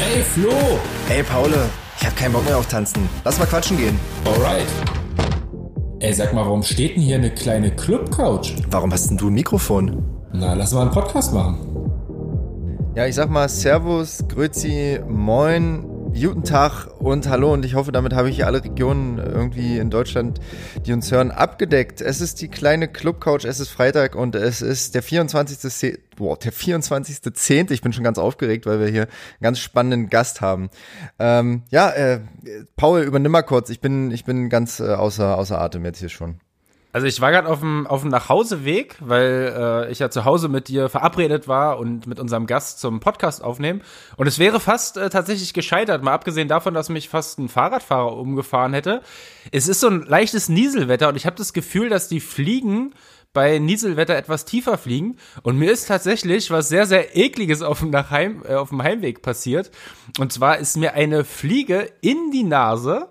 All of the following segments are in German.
Ey, Flo! Ey, Paul, ich hab keinen Bock mehr auf Tanzen. Lass mal quatschen gehen. Alright. Ey, sag mal, warum steht denn hier eine kleine Club-Couch? Warum hast denn du ein Mikrofon? Na, lass mal einen Podcast machen. Ja, ich sag mal Servus, Grüezi, Moin, guten Tag und Hallo und ich hoffe, damit habe ich alle Regionen irgendwie in Deutschland, die uns hören, abgedeckt. Es ist die kleine Club-Couch, es ist Freitag und es ist der 24. Boah, der 24.10. Ich bin schon ganz aufgeregt, weil wir hier einen ganz spannenden Gast haben. Ähm, ja, äh, Paul, übernimm mal kurz. Ich bin, ich bin ganz äh, außer, außer Atem jetzt hier schon. Also ich war gerade auf dem, auf dem Nachhauseweg, weil äh, ich ja zu Hause mit dir verabredet war und mit unserem Gast zum Podcast aufnehmen. Und es wäre fast äh, tatsächlich gescheitert, mal abgesehen davon, dass mich fast ein Fahrradfahrer umgefahren hätte. Es ist so ein leichtes Nieselwetter und ich habe das Gefühl, dass die Fliegen bei Nieselwetter etwas tiefer fliegen. Und mir ist tatsächlich was sehr, sehr ekliges auf dem, Nachheim, äh, auf dem Heimweg passiert. Und zwar ist mir eine Fliege in die Nase,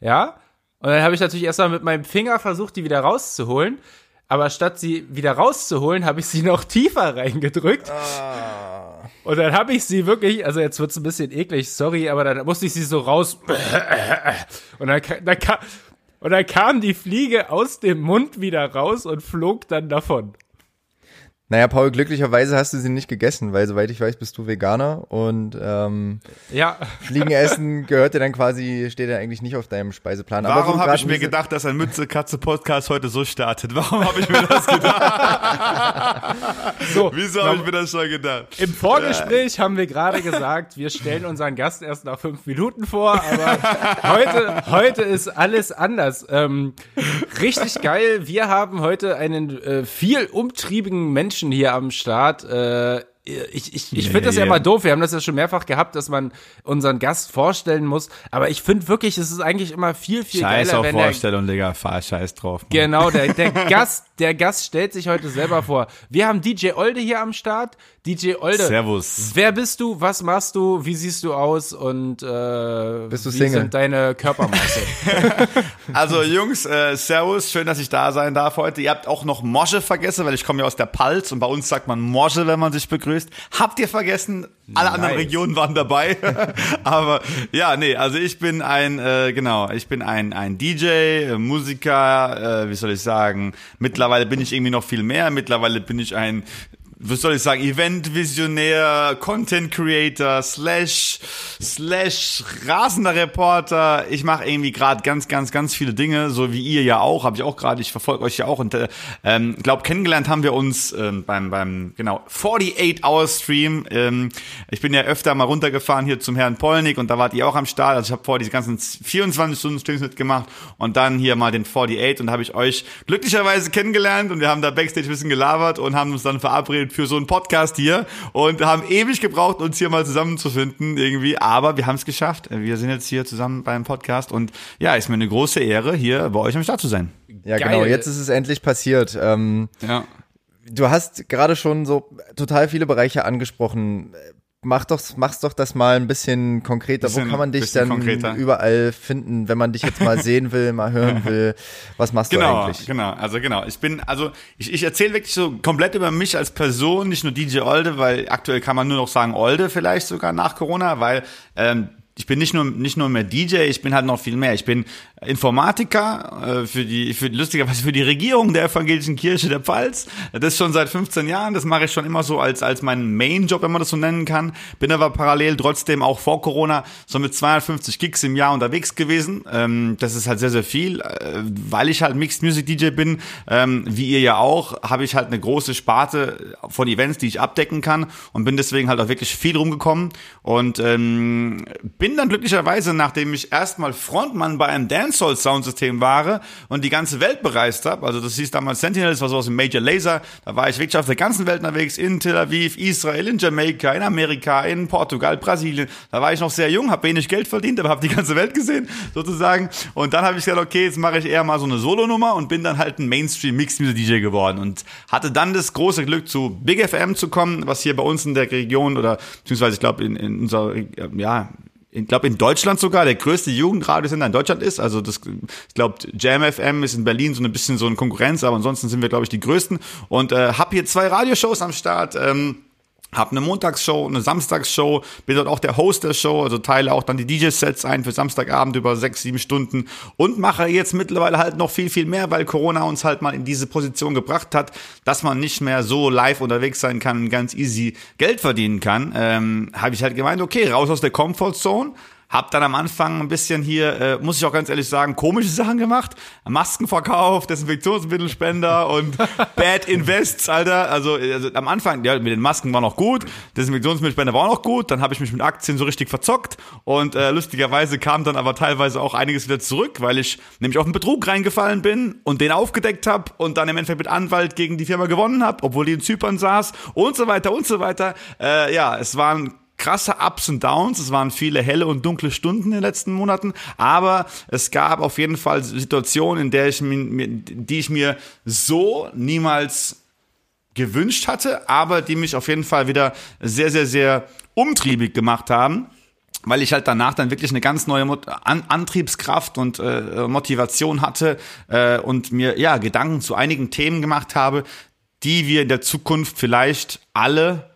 ja, und dann habe ich natürlich erstmal mit meinem Finger versucht, die wieder rauszuholen. Aber statt sie wieder rauszuholen, habe ich sie noch tiefer reingedrückt. Ah. Und dann habe ich sie wirklich, also jetzt wird's ein bisschen eklig, sorry, aber dann musste ich sie so raus. Und dann, dann, kam, und dann kam die Fliege aus dem Mund wieder raus und flog dann davon. Naja, Paul, glücklicherweise hast du sie nicht gegessen, weil soweit ich weiß, bist du Veganer und ähm, ja. Fliegenessen gehört dir dann quasi, steht ja eigentlich nicht auf deinem Speiseplan. Warum habe ich mir gedacht, dass ein Mütze-Katze-Podcast heute so startet? Warum habe ich mir das gedacht? so, Wieso habe ich mir das schon gedacht? Im Vorgespräch haben wir gerade gesagt, wir stellen unseren Gast erst nach fünf Minuten vor, aber heute, heute ist alles anders. Ähm, richtig geil. Wir haben heute einen äh, viel umtriebigen Menschen Menschen hier am Start. Äh, ich, ich, ich finde das ja mal doof. Wir haben das ja schon mehrfach gehabt, dass man unseren Gast vorstellen muss. Aber ich finde wirklich, es ist eigentlich immer viel, viel Scheiß geiler, auf wenn Vorstellung, der, Digga. Fahr Scheiß drauf. Mann. Genau, der, der Gast, der Gast stellt sich heute selber vor. Wir haben DJ Olde hier am Start. DJ Olde. Servus. Wer bist du? Was machst du? Wie siehst du aus? Und äh, bist du wie Single? sind deine Körpermaße? also Jungs, äh, Servus. Schön, dass ich da sein darf heute. Ihr habt auch noch Mosche vergessen, weil ich komme ja aus der Palz und bei uns sagt man Mosche, wenn man sich begrüßt. Habt ihr vergessen? Alle nice. anderen Regionen waren dabei. Aber ja, nee, also ich bin ein, äh, genau, ich bin ein, ein DJ, äh, Musiker, äh, wie soll ich sagen, mittlerweile bin ich irgendwie noch viel mehr, mittlerweile bin ich ein was soll ich sagen, Event-Visionär, Content-Creator, slash, slash rasender Reporter. Ich mache irgendwie gerade ganz, ganz, ganz viele Dinge, so wie ihr ja auch, habe ich auch gerade, ich verfolge euch ja auch und äh, ähm, glaube, kennengelernt haben wir uns ähm, beim, beim, genau, 48-Hour-Stream. Ähm, ich bin ja öfter mal runtergefahren hier zum Herrn Polnick und da wart ihr auch am Start. Also ich habe vorher diese ganzen 24-Stunden-Streams mitgemacht und dann hier mal den 48 und da habe ich euch glücklicherweise kennengelernt und wir haben da Backstage ein bisschen gelabert und haben uns dann verabredet für so einen Podcast hier und haben ewig gebraucht, uns hier mal zusammenzufinden irgendwie. Aber wir haben es geschafft. Wir sind jetzt hier zusammen beim Podcast und ja, ist mir eine große Ehre, hier bei euch am Start zu sein. Ja, Geil. genau. Jetzt ist es endlich passiert. Ähm, ja. Du hast gerade schon so total viele Bereiche angesprochen mach doch, mach's doch das mal ein bisschen konkreter. Bisschen, Wo kann man dich dann konkreter. überall finden, wenn man dich jetzt mal sehen will, mal hören will? Was machst genau, du eigentlich? Genau, also genau. Ich bin, also ich, ich erzähle wirklich so komplett über mich als Person, nicht nur DJ Olde, weil aktuell kann man nur noch sagen Olde vielleicht sogar nach Corona, weil ähm, ich bin nicht nur nicht nur mehr DJ, ich bin halt noch viel mehr. Ich bin Informatiker äh, für die für lustigerweise für die Regierung der evangelischen Kirche der Pfalz. Das schon seit 15 Jahren. Das mache ich schon immer so als als meinen Main-Job, wenn man das so nennen kann. Bin aber parallel trotzdem auch vor Corona so mit 250 Gigs im Jahr unterwegs gewesen. Ähm, das ist halt sehr sehr viel, äh, weil ich halt Mixed Music DJ bin. Ähm, wie ihr ja auch, habe ich halt eine große Sparte von Events, die ich abdecken kann und bin deswegen halt auch wirklich viel rumgekommen und ähm, bin dann glücklicherweise, nachdem ich erstmal Frontmann bei einem Dancehall Soundsystem war und die ganze Welt bereist habe, also das hieß damals Sentinel, das war so aus dem Major Laser, da war ich wirklich auf der ganzen Welt unterwegs, in Tel Aviv, Israel, in Jamaika, in Amerika, in Portugal, Brasilien. Da war ich noch sehr jung, habe wenig Geld verdient, aber habe die ganze Welt gesehen, sozusagen. Und dann habe ich gesagt, okay, jetzt mache ich eher mal so eine Solonummer und bin dann halt ein Mainstream Mixed Music DJ geworden und hatte dann das große Glück zu Big FM zu kommen, was hier bei uns in der Region oder beziehungsweise ich glaube in, in unserer ja ich glaube in Deutschland sogar der größte Jugendradiosender in Deutschland ist. Also das, ich glaube Jam FM ist in Berlin so ein bisschen so eine Konkurrenz, aber ansonsten sind wir glaube ich die größten und äh, habe hier zwei Radioshows am Start. Ähm, Hab eine Montagsshow, eine Samstagsshow, bin dort auch der Host der Show, also teile auch dann die DJ-Sets ein für Samstagabend über sechs, sieben Stunden und mache jetzt mittlerweile halt noch viel, viel mehr, weil Corona uns halt mal in diese Position gebracht hat, dass man nicht mehr so live unterwegs sein kann und ganz easy Geld verdienen kann. Ähm, Habe ich halt gemeint, okay, raus aus der Comfortzone, hab dann am Anfang ein bisschen hier, äh, muss ich auch ganz ehrlich sagen, komische Sachen gemacht. Maskenverkauf, Desinfektionsmittelspender und Bad Invests, Alter. Also, also am Anfang, ja, mit den Masken war noch gut, Desinfektionsmittelspender war auch noch gut. Dann habe ich mich mit Aktien so richtig verzockt und äh, lustigerweise kam dann aber teilweise auch einiges wieder zurück, weil ich nämlich auf einen Betrug reingefallen bin und den aufgedeckt habe und dann im Endeffekt mit Anwalt gegen die Firma gewonnen habe, obwohl die in Zypern saß und so weiter und so weiter. Äh, ja, es waren krasse Ups und Downs. Es waren viele helle und dunkle Stunden in den letzten Monaten, aber es gab auf jeden Fall Situationen, in der ich mir, die ich mir so niemals gewünscht hatte, aber die mich auf jeden Fall wieder sehr, sehr, sehr umtriebig gemacht haben weil ich halt danach dann wirklich eine ganz neue Mot An Antriebskraft und äh, Motivation hatte äh, und mir ja Gedanken zu einigen Themen gemacht habe, die wir in der Zukunft vielleicht alle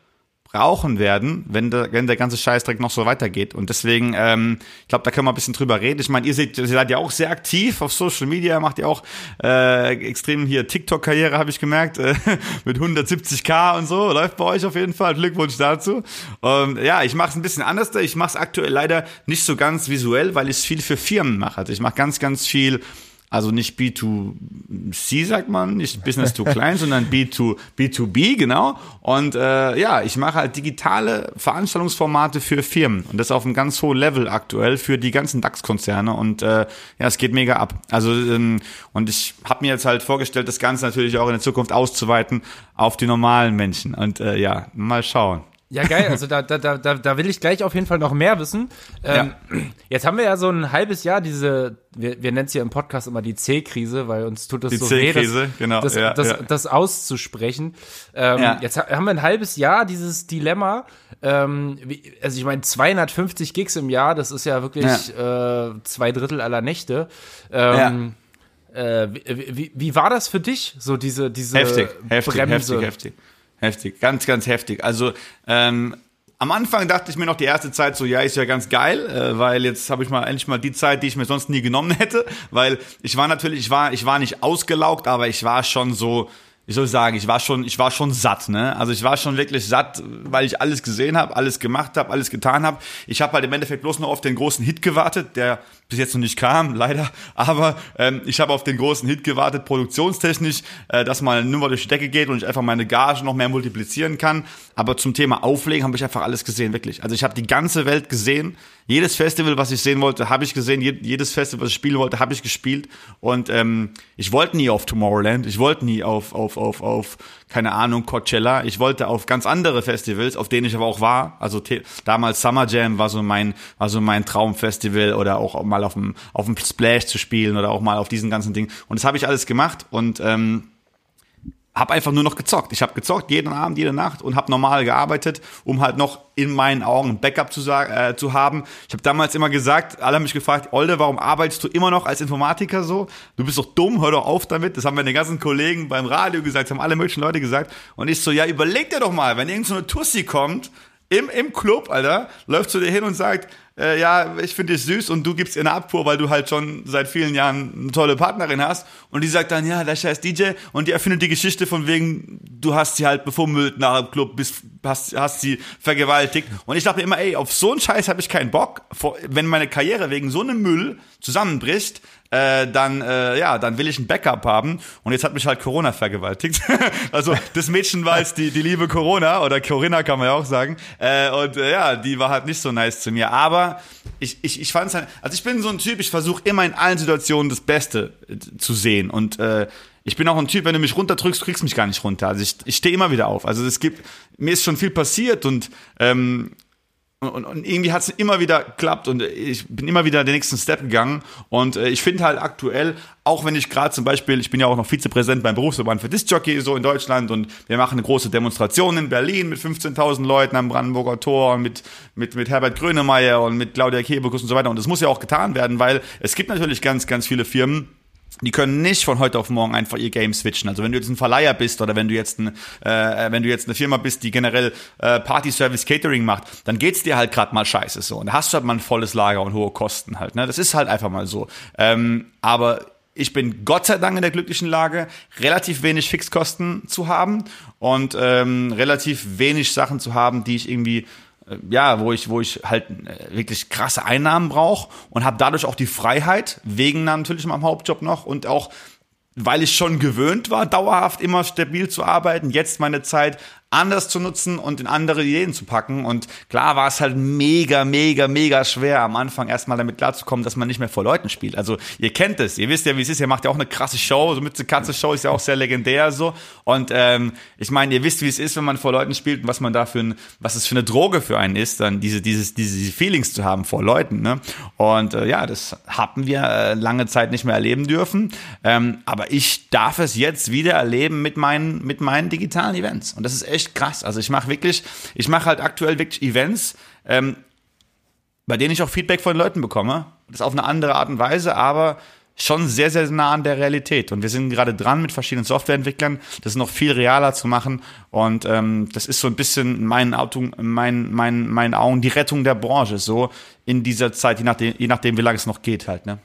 brauchen werden, wenn der, wenn der ganze Scheißdreck noch so weitergeht. Und deswegen, ähm, ich glaube, da können wir ein bisschen drüber reden. Ich meine, ihr seht, ihr seid ja auch sehr aktiv auf Social Media, macht ihr auch äh, extrem hier TikTok-Karriere, habe ich gemerkt, äh, mit 170k und so. Läuft bei euch auf jeden Fall. Glückwunsch dazu. Und ja, ich mache es ein bisschen anders. Ich mache es aktuell leider nicht so ganz visuell, weil ich es viel für Firmen mache. Also ich mache ganz, ganz viel also nicht B2C sagt man, nicht Business to Client, sondern B2, B2B, genau. Und äh, ja, ich mache halt digitale Veranstaltungsformate für Firmen und das auf einem ganz hohen Level aktuell für die ganzen DAX-Konzerne und äh, ja, es geht mega ab. Also ähm, und ich habe mir jetzt halt vorgestellt, das Ganze natürlich auch in der Zukunft auszuweiten auf die normalen Menschen und äh, ja, mal schauen. Ja, geil. Also da, da, da, da will ich gleich auf jeden Fall noch mehr wissen. Ähm, ja. Jetzt haben wir ja so ein halbes Jahr diese, wir, wir nennen es hier im Podcast immer die C-Krise, weil uns tut es so weh, das, genau. das, ja, das, ja. das auszusprechen. Ähm, ja. Jetzt haben wir ein halbes Jahr dieses Dilemma. Ähm, also ich meine, 250 Gigs im Jahr, das ist ja wirklich äh, zwei Drittel aller Nächte. Ähm, äh, wie, wie, wie, war das für dich, so diese, diese heftig, heftig, Bremse? Heftig, heftig. Heftig, ganz, ganz heftig. Also ähm, am Anfang dachte ich mir noch die erste Zeit so, ja, ist ja ganz geil, äh, weil jetzt habe ich mal endlich mal die Zeit, die ich mir sonst nie genommen hätte, weil ich war natürlich, ich war, ich war nicht ausgelaugt, aber ich war schon so, wie soll ich sagen, ich war schon, ich war schon satt, ne? Also ich war schon wirklich satt, weil ich alles gesehen habe, alles gemacht habe, alles getan habe. Ich habe halt im Endeffekt bloß noch auf den großen Hit gewartet, der bis jetzt noch nicht kam, leider. Aber ähm, ich habe auf den großen Hit gewartet, produktionstechnisch, äh, dass mal eine Nummer durch die Decke geht und ich einfach meine Gage noch mehr multiplizieren kann. Aber zum Thema Auflegen habe ich einfach alles gesehen, wirklich. Also ich habe die ganze Welt gesehen. Jedes Festival, was ich sehen wollte, habe ich gesehen. Jedes Festival, was ich spielen wollte, habe ich gespielt. Und ähm, ich wollte nie auf Tomorrowland. Ich wollte nie auf, auf, auf, auf, keine Ahnung, Coachella. Ich wollte auf ganz andere Festivals, auf denen ich aber auch war. Also damals Summer Jam war so mein, war so mein Traumfestival oder auch mal auf dem, auf dem Splash zu spielen oder auch mal auf diesen ganzen Dingen. Und das habe ich alles gemacht und ähm, habe einfach nur noch gezockt. Ich habe gezockt jeden Abend, jede Nacht und habe normal gearbeitet, um halt noch in meinen Augen ein Backup zu, äh, zu haben. Ich habe damals immer gesagt, alle haben mich gefragt, Olde, warum arbeitest du immer noch als Informatiker so? Du bist doch dumm, hör doch auf damit. Das haben meine ganzen Kollegen beim Radio gesagt, das haben alle möglichen Leute gesagt. Und ich so, ja, überleg dir doch mal, wenn irgendeine so Tussi kommt, im, im Club, Alter, läuft zu dir hin und sagt, äh, ja, ich finde dich süß und du gibst ihr eine Abfuhr, weil du halt schon seit vielen Jahren eine tolle Partnerin hast. Und die sagt dann, ja, der scheiß DJ. Und die erfindet die Geschichte von wegen, du hast sie halt befummelt nach dem Club, bist, hast, hast sie vergewaltigt. Und ich dachte mir immer, ey, auf so einen Scheiß habe ich keinen Bock. Wenn meine Karriere wegen so einem Müll zusammenbricht, äh, dann äh, ja, dann will ich ein Backup haben. Und jetzt hat mich halt Corona vergewaltigt. also das Mädchen war jetzt die, die liebe Corona oder Corinna kann man ja auch sagen. Äh, und äh, ja, die war halt nicht so nice zu mir. Aber ich, ich, ich fand es halt, also ich bin so ein Typ, ich versuche immer in allen Situationen das Beste äh, zu sehen. Und äh, ich bin auch ein Typ, wenn du mich runterdrückst, kriegst du mich gar nicht runter. Also ich, ich stehe immer wieder auf. Also es gibt, mir ist schon viel passiert und ähm, und, und irgendwie hat es immer wieder geklappt und ich bin immer wieder den nächsten Step gegangen. Und äh, ich finde halt aktuell, auch wenn ich gerade zum Beispiel, ich bin ja auch noch Vizepräsident beim Berufsverband für Disc-Jockey so in Deutschland und wir machen eine große Demonstration in Berlin mit 15.000 Leuten am Brandenburger Tor mit, mit, mit Herbert Grönemeyer und mit Claudia Kebekus und so weiter. Und das muss ja auch getan werden, weil es gibt natürlich ganz, ganz viele Firmen, die können nicht von heute auf morgen einfach ihr Game switchen. Also wenn du jetzt ein Verleiher bist oder wenn du jetzt ein, äh, wenn du jetzt eine Firma bist, die generell äh, Party Service Catering macht, dann geht's dir halt gerade mal scheiße so. Und da hast du halt mal ein volles Lager und hohe Kosten halt. Ne? Das ist halt einfach mal so. Ähm, aber ich bin Gott sei Dank in der glücklichen Lage, relativ wenig Fixkosten zu haben und ähm, relativ wenig Sachen zu haben, die ich irgendwie ja, wo ich, wo ich halt äh, wirklich krasse Einnahmen brauche und habe dadurch auch die Freiheit, wegen natürlich meinem Hauptjob noch und auch weil ich schon gewöhnt war, dauerhaft immer stabil zu arbeiten, jetzt meine Zeit anders zu nutzen und in andere Ideen zu packen. Und klar war es halt mega, mega, mega schwer, am Anfang erstmal damit klarzukommen, dass man nicht mehr vor Leuten spielt. Also ihr kennt es, ihr wisst ja, wie es ist, ihr macht ja auch eine krasse Show, so mit Katze Show ist ja auch sehr legendär so. Und ähm, ich meine, ihr wisst, wie es ist, wenn man vor Leuten spielt und was man da für ein, was es für eine Droge für einen ist, dann diese, dieses, diese Feelings zu haben vor Leuten. Ne? Und äh, ja, das haben wir äh, lange Zeit nicht mehr erleben dürfen. Ähm, aber ich darf es jetzt wieder erleben mit meinen, mit meinen digitalen Events. Und das ist echt echt krass. Also ich mache wirklich, ich mache halt aktuell wirklich Events, ähm, bei denen ich auch Feedback von Leuten bekomme. Das auf eine andere Art und Weise, aber schon sehr, sehr nah an der Realität. Und wir sind gerade dran mit verschiedenen Softwareentwicklern, das noch viel realer zu machen. Und ähm, das ist so ein bisschen in meinen, Augen, in meinen, meinen, meinen Augen die Rettung der Branche, so in dieser Zeit, je nachdem, je nachdem wie lange es noch geht halt. Ne?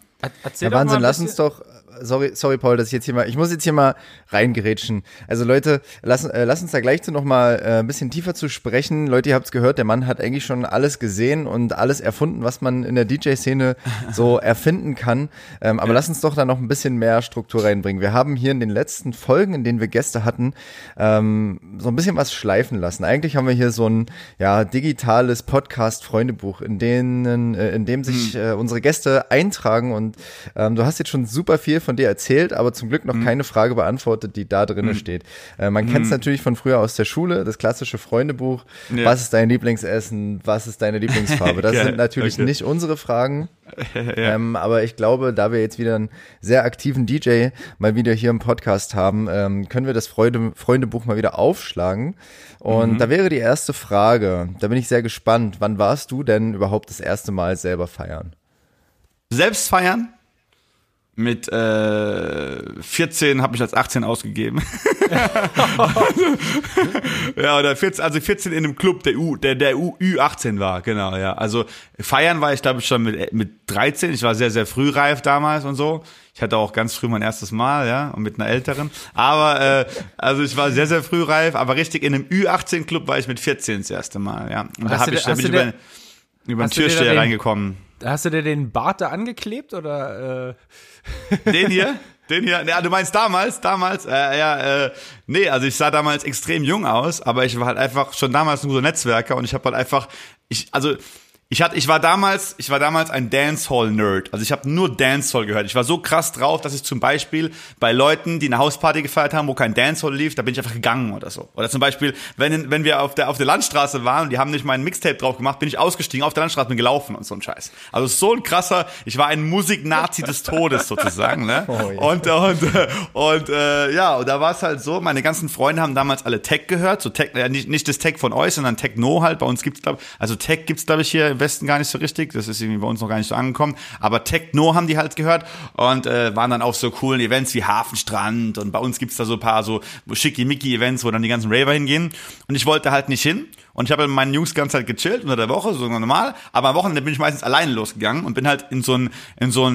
Erzähl ja, Wahnsinn, lass uns doch sorry, sorry, Paul, dass ich jetzt hier mal, ich muss jetzt hier mal reingerätschen. Also Leute, lass, äh, lass uns da gleich zu noch mal äh, ein bisschen tiefer zu sprechen. Leute, ihr habt's gehört, der Mann hat eigentlich schon alles gesehen und alles erfunden, was man in der DJ-Szene so erfinden kann. Ähm, aber ja. lass uns doch da noch ein bisschen mehr Struktur reinbringen. Wir haben hier in den letzten Folgen, in denen wir Gäste hatten, ähm, so ein bisschen was schleifen lassen. Eigentlich haben wir hier so ein ja digitales Podcast-Freundebuch, in denen, äh, in dem sich hm. äh, unsere Gäste eintragen und ähm, du hast jetzt schon super viel von dir erzählt, aber zum Glück noch mhm. keine Frage beantwortet, die da drin mhm. steht. Äh, man kennt es mhm. natürlich von früher aus der Schule, das klassische Freundebuch. Ja. Was ist dein Lieblingsessen? Was ist deine Lieblingsfarbe? Das sind natürlich okay. nicht unsere Fragen. ja. ähm, aber ich glaube, da wir jetzt wieder einen sehr aktiven DJ mal wieder hier im Podcast haben, ähm, können wir das Freude, Freundebuch mal wieder aufschlagen. Und mhm. da wäre die erste Frage, da bin ich sehr gespannt. Wann warst du denn überhaupt das erste Mal selber feiern? Selbst feiern? Mit äh, 14 habe ich als 18 ausgegeben. ja, oder 14, also 14 in einem Club, der U, der, der U, Ü18 war, genau, ja. Also feiern war ich, glaube ich, schon mit, mit 13. Ich war sehr, sehr frühreif damals und so. Ich hatte auch ganz früh mein erstes Mal, ja, und mit einer älteren. Aber äh, also ich war sehr, sehr frühreif, aber richtig in einem Ü18-Club war ich mit 14 das erste Mal, ja. Und da habe ich, hab ich über, über den Türsteher reingekommen. Hast du dir den Bart da angeklebt oder? Äh? Den hier? Den hier? Ja, du meinst damals? Damals? Äh, ja, äh, nee, also ich sah damals extrem jung aus, aber ich war halt einfach schon damals nur so Netzwerker und ich habe halt einfach, ich, also ich hatte, ich war damals, ich war damals ein Dancehall-Nerd. Also ich habe nur Dancehall gehört. Ich war so krass drauf, dass ich zum Beispiel bei Leuten, die eine Hausparty gefeiert haben, wo kein Dancehall lief, da bin ich einfach gegangen oder so. Oder zum Beispiel, wenn, wenn wir auf der, auf der Landstraße waren und die haben nicht meinen Mixtape drauf gemacht, bin ich ausgestiegen, auf der Landstraße bin gelaufen und so ein Scheiß. Also so ein krasser, ich war ein Musik-Nazi des Todes sozusagen, ne? Oh, ja. Und, und, und, äh, ja, und da war es halt so, meine ganzen Freunde haben damals alle Tech gehört, so Tech, äh, nicht, nicht das Tech von euch, sondern Techno halt. Bei uns gibt's, glaub, also Tech gibt's, glaube ich, hier Westen gar nicht so richtig. Das ist irgendwie bei uns noch gar nicht so angekommen. Aber Techno haben die halt gehört und äh, waren dann auf so coolen Events wie Hafenstrand. Und bei uns gibt's da so ein paar so schickimicki-Events, wo dann die ganzen Raver hingehen. Und ich wollte halt nicht hin. Und ich habe mit meinen Jungs ganz halt gechillt unter der Woche, so normal. Aber am Wochenende bin ich meistens alleine losgegangen und bin halt in so ein, in so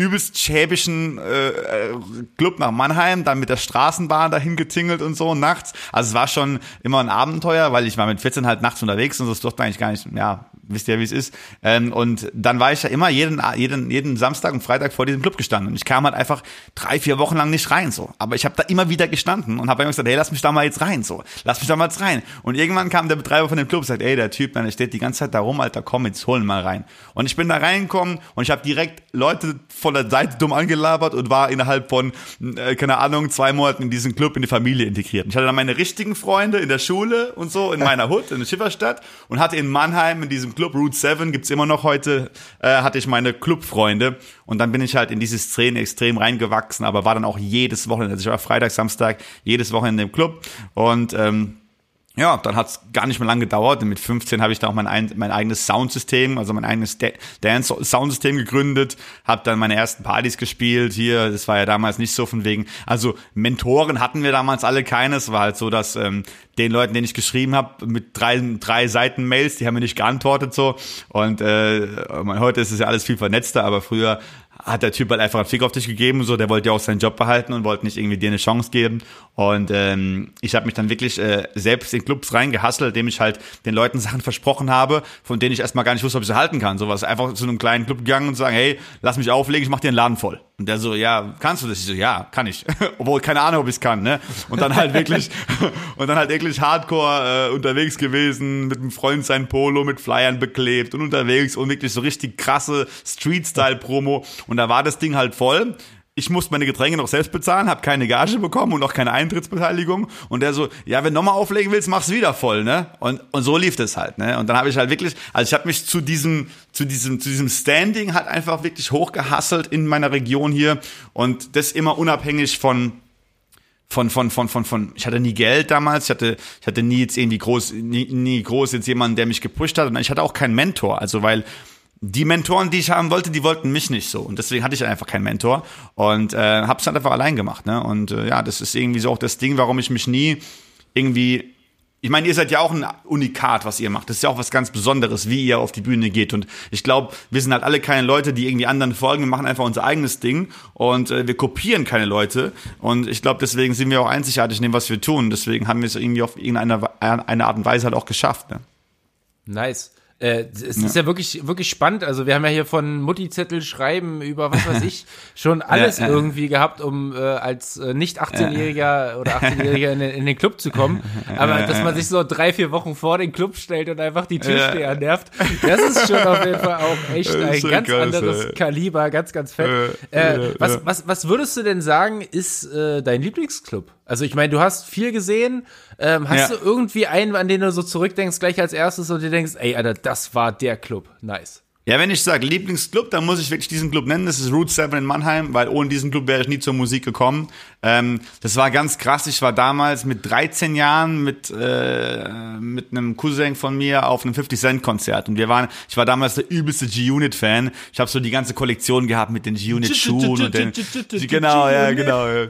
übelst schäbischen äh, äh, Club nach Mannheim, dann mit der Straßenbahn dahin getingelt und so nachts. Also es war schon immer ein Abenteuer, weil ich war mit 14 halt nachts unterwegs und das durfte eigentlich gar nicht, ja, wisst ihr, wie es ist. Ähm, und dann war ich ja immer jeden, jeden, jeden Samstag und Freitag vor diesem Club gestanden. Und ich kam halt einfach drei, vier Wochen lang nicht rein so. Aber ich habe da immer wieder gestanden und habe immer gesagt, hey, lass mich da mal jetzt rein so. Lass mich da mal jetzt rein. Und irgendwann kam der Betreiber von dem Club und sagt, ey, der Typ, der steht die ganze Zeit da rum, Alter, komm, jetzt holen mal rein. Und ich bin da reingekommen und ich habe direkt Leute von der Seite dumm angelabert und war innerhalb von, äh, keine Ahnung, zwei Monaten in diesen Club in die Familie integriert. Und ich hatte dann meine richtigen Freunde in der Schule und so, in meiner Hut, in der Schifferstadt und hatte in Mannheim in diesem Club Route 7 gibt's immer noch heute, äh, hatte ich meine Clubfreunde. Und dann bin ich halt in diese Szene extrem reingewachsen, aber war dann auch jedes Wochenende, also ich war Freitag, Samstag, jedes Wochenende im Club. Und ähm, ja, dann hat es gar nicht mehr lange gedauert. Mit 15 habe ich dann auch mein, ein, mein eigenes Soundsystem, also mein eigenes Dance-Soundsystem gegründet, habe dann meine ersten Partys gespielt hier. Das war ja damals nicht so von wegen. Also Mentoren hatten wir damals alle keines. War halt so, dass ähm, den Leuten, denen ich geschrieben habe, mit drei, drei Seiten Mails, die haben mir nicht geantwortet so. Und äh, heute ist es ja alles viel vernetzter, aber früher hat der Typ halt einfach einen Fick auf dich gegeben, so, der wollte ja auch seinen Job behalten und wollte nicht irgendwie dir eine Chance geben. Und ähm, ich habe mich dann wirklich äh, selbst in Clubs reingehasselt, indem ich halt den Leuten Sachen versprochen habe, von denen ich erstmal gar nicht wusste, ob ich sie halten kann. Sowas einfach zu einem kleinen Club gegangen und sagen, hey, lass mich auflegen, ich mach dir einen Laden voll. Und der so, ja, kannst du das? Ich so, ja, kann ich. Obwohl, keine Ahnung, ob ich es kann, ne? Und dann halt wirklich, und dann halt wirklich hardcore äh, unterwegs gewesen, mit einem Freund sein Polo, mit Flyern beklebt und unterwegs und wirklich so richtig krasse Street-Style-Promo. Und da war das Ding halt voll ich musste meine Getränke noch selbst bezahlen, habe keine Gage bekommen und auch keine Eintrittsbeteiligung. Und der so, ja, wenn du nochmal auflegen willst, mach's wieder voll, ne? Und, und so lief das halt, ne? Und dann habe ich halt wirklich, also ich habe mich zu diesem, zu diesem, zu diesem Standing halt einfach wirklich hochgehasselt in meiner Region hier und das immer unabhängig von von, von, von, von, von, ich hatte nie Geld damals, ich hatte, ich hatte nie jetzt irgendwie groß, nie, nie groß jetzt jemanden, der mich gepusht hat und ich hatte auch keinen Mentor, also weil die Mentoren, die ich haben wollte, die wollten mich nicht so. Und deswegen hatte ich einfach keinen Mentor und äh, habe es halt einfach allein gemacht. Ne? Und äh, ja, das ist irgendwie so auch das Ding, warum ich mich nie irgendwie ich meine, ihr seid ja auch ein Unikat, was ihr macht. Das ist ja auch was ganz Besonderes, wie ihr auf die Bühne geht. Und ich glaube, wir sind halt alle keine Leute, die irgendwie anderen folgen. Wir machen einfach unser eigenes Ding und äh, wir kopieren keine Leute. Und ich glaube, deswegen sind wir auch einzigartig in dem, was wir tun. Deswegen haben wir es irgendwie auf irgendeine eine Art und Weise halt auch geschafft. Ne? Nice. Äh, es ja. ist ja wirklich, wirklich spannend. Also wir haben ja hier von Mutti-Zettel schreiben über was weiß ich schon alles ja, irgendwie gehabt, um äh, als äh, nicht 18-Jähriger oder 18-Jähriger in, in, den Club zu kommen. Aber dass man sich so drei, vier Wochen vor den Club stellt und einfach die Türsteher nervt, das ist schon auf jeden Fall auch echt ein ganz krass, anderes ey. Kaliber, ganz, ganz fett. Äh, was, was, was würdest du denn sagen, ist äh, dein Lieblingsclub? Also ich meine, du hast viel gesehen. Ähm, hast ja. du irgendwie einen, an den du so zurückdenkst, gleich als erstes und dir denkst, ey, Alter, das war der Club. Nice. Ja, wenn ich sage Lieblingsclub, dann muss ich wirklich diesen Club nennen. Das ist Route 7 in Mannheim, weil ohne diesen Club wäre ich nie zur Musik gekommen. Ähm, das war ganz krass. Ich war damals mit 13 Jahren mit äh, mit einem Cousin von mir auf einem 50 Cent Konzert und wir waren. Ich war damals der übelste G-Unit Fan. Ich habe so die ganze Kollektion gehabt mit den G-Unit Schuhen und den genau, ja, genau,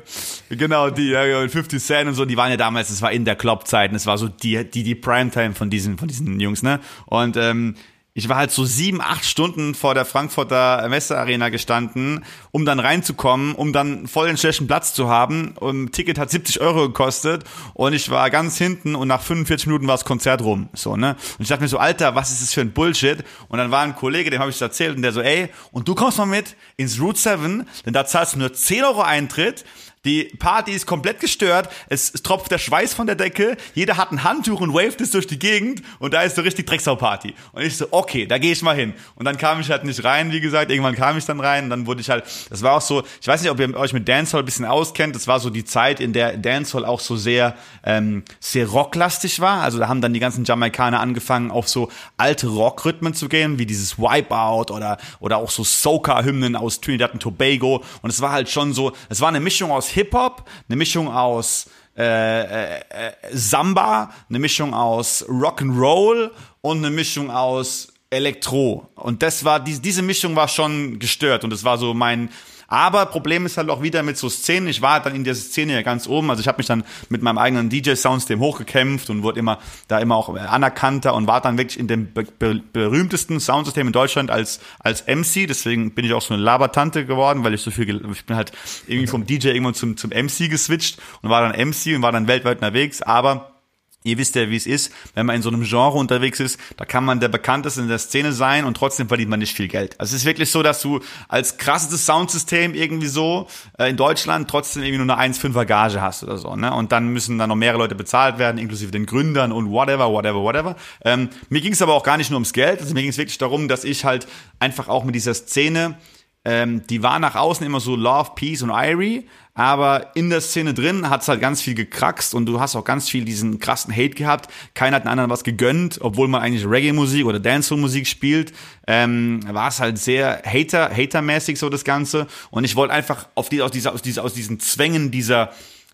genau die ja, 50 Cent und so. Die waren ja damals. Das war in der Club-Zeit. Das war so die die die Primetime von diesen von diesen Jungs, ne? Und ähm, ich war halt so sieben, acht Stunden vor der Frankfurter Messearena gestanden, um dann reinzukommen, um dann voll den schlechten Platz zu haben. Und ein Ticket hat 70 Euro gekostet und ich war ganz hinten und nach 45 Minuten war das Konzert rum. So, ne? Und ich dachte mir so, Alter, was ist das für ein Bullshit? Und dann war ein Kollege, dem habe ich das erzählt und der so, ey, und du kommst mal mit ins Route 7, denn da zahlst du nur 10 Euro Eintritt, die Party ist komplett gestört. Es, tropft der Schweiß von der Decke. Jeder hat ein Handtuch und waved es durch die Gegend. Und da ist so richtig Drecksau-Party. Und ich so, okay, da gehe ich mal hin. Und dann kam ich halt nicht rein, wie gesagt. Irgendwann kam ich dann rein. Und dann wurde ich halt, das war auch so, ich weiß nicht, ob ihr euch mit Dancehall ein bisschen auskennt. Das war so die Zeit, in der Dancehall auch so sehr, ähm, sehr rocklastig war. Also da haben dann die ganzen Jamaikaner angefangen, auf so alte Rockrhythmen zu gehen, wie dieses Wipeout oder, oder auch so Soca-Hymnen aus Trinidad und Tobago. Und es war halt schon so, es war eine Mischung aus Hip-Hop, eine Mischung aus äh, äh, äh, Samba, eine Mischung aus Rock'n'Roll und eine Mischung aus Elektro. Und das war, die, diese Mischung war schon gestört und das war so mein, aber Problem ist halt auch wieder mit so Szenen. Ich war dann in der Szene ja ganz oben. Also ich habe mich dann mit meinem eigenen DJ-Soundsystem hochgekämpft und wurde immer da immer auch anerkannter und war dann wirklich in dem be be berühmtesten Soundsystem in Deutschland als als MC. Deswegen bin ich auch so eine Labertante geworden, weil ich so viel, ich bin halt irgendwie vom DJ irgendwann zum zum MC geswitcht und war dann MC und war dann weltweit unterwegs. Aber Ihr wisst ja, wie es ist, wenn man in so einem Genre unterwegs ist, da kann man der bekannteste in der Szene sein und trotzdem verdient man nicht viel Geld. Also es ist wirklich so, dass du als krasses Soundsystem irgendwie so äh, in Deutschland trotzdem irgendwie nur eine 1,5er Gage hast oder so. Ne? Und dann müssen dann noch mehrere Leute bezahlt werden, inklusive den Gründern und whatever, whatever, whatever. Ähm, mir ging es aber auch gar nicht nur ums Geld, also mir ging es wirklich darum, dass ich halt einfach auch mit dieser Szene ähm, die war nach außen immer so Love, Peace und Irie, aber in der Szene drin hat's halt ganz viel gekraxt und du hast auch ganz viel diesen krassen Hate gehabt. Keiner hat den anderen was gegönnt, obwohl man eigentlich Reggae-Musik oder Dancehall-Musik spielt. Ähm, war es halt sehr Hater, Hater-mäßig so das Ganze. Und ich wollte einfach auf die, aus, dieser, aus, dieser, aus diesen Zwängen dieser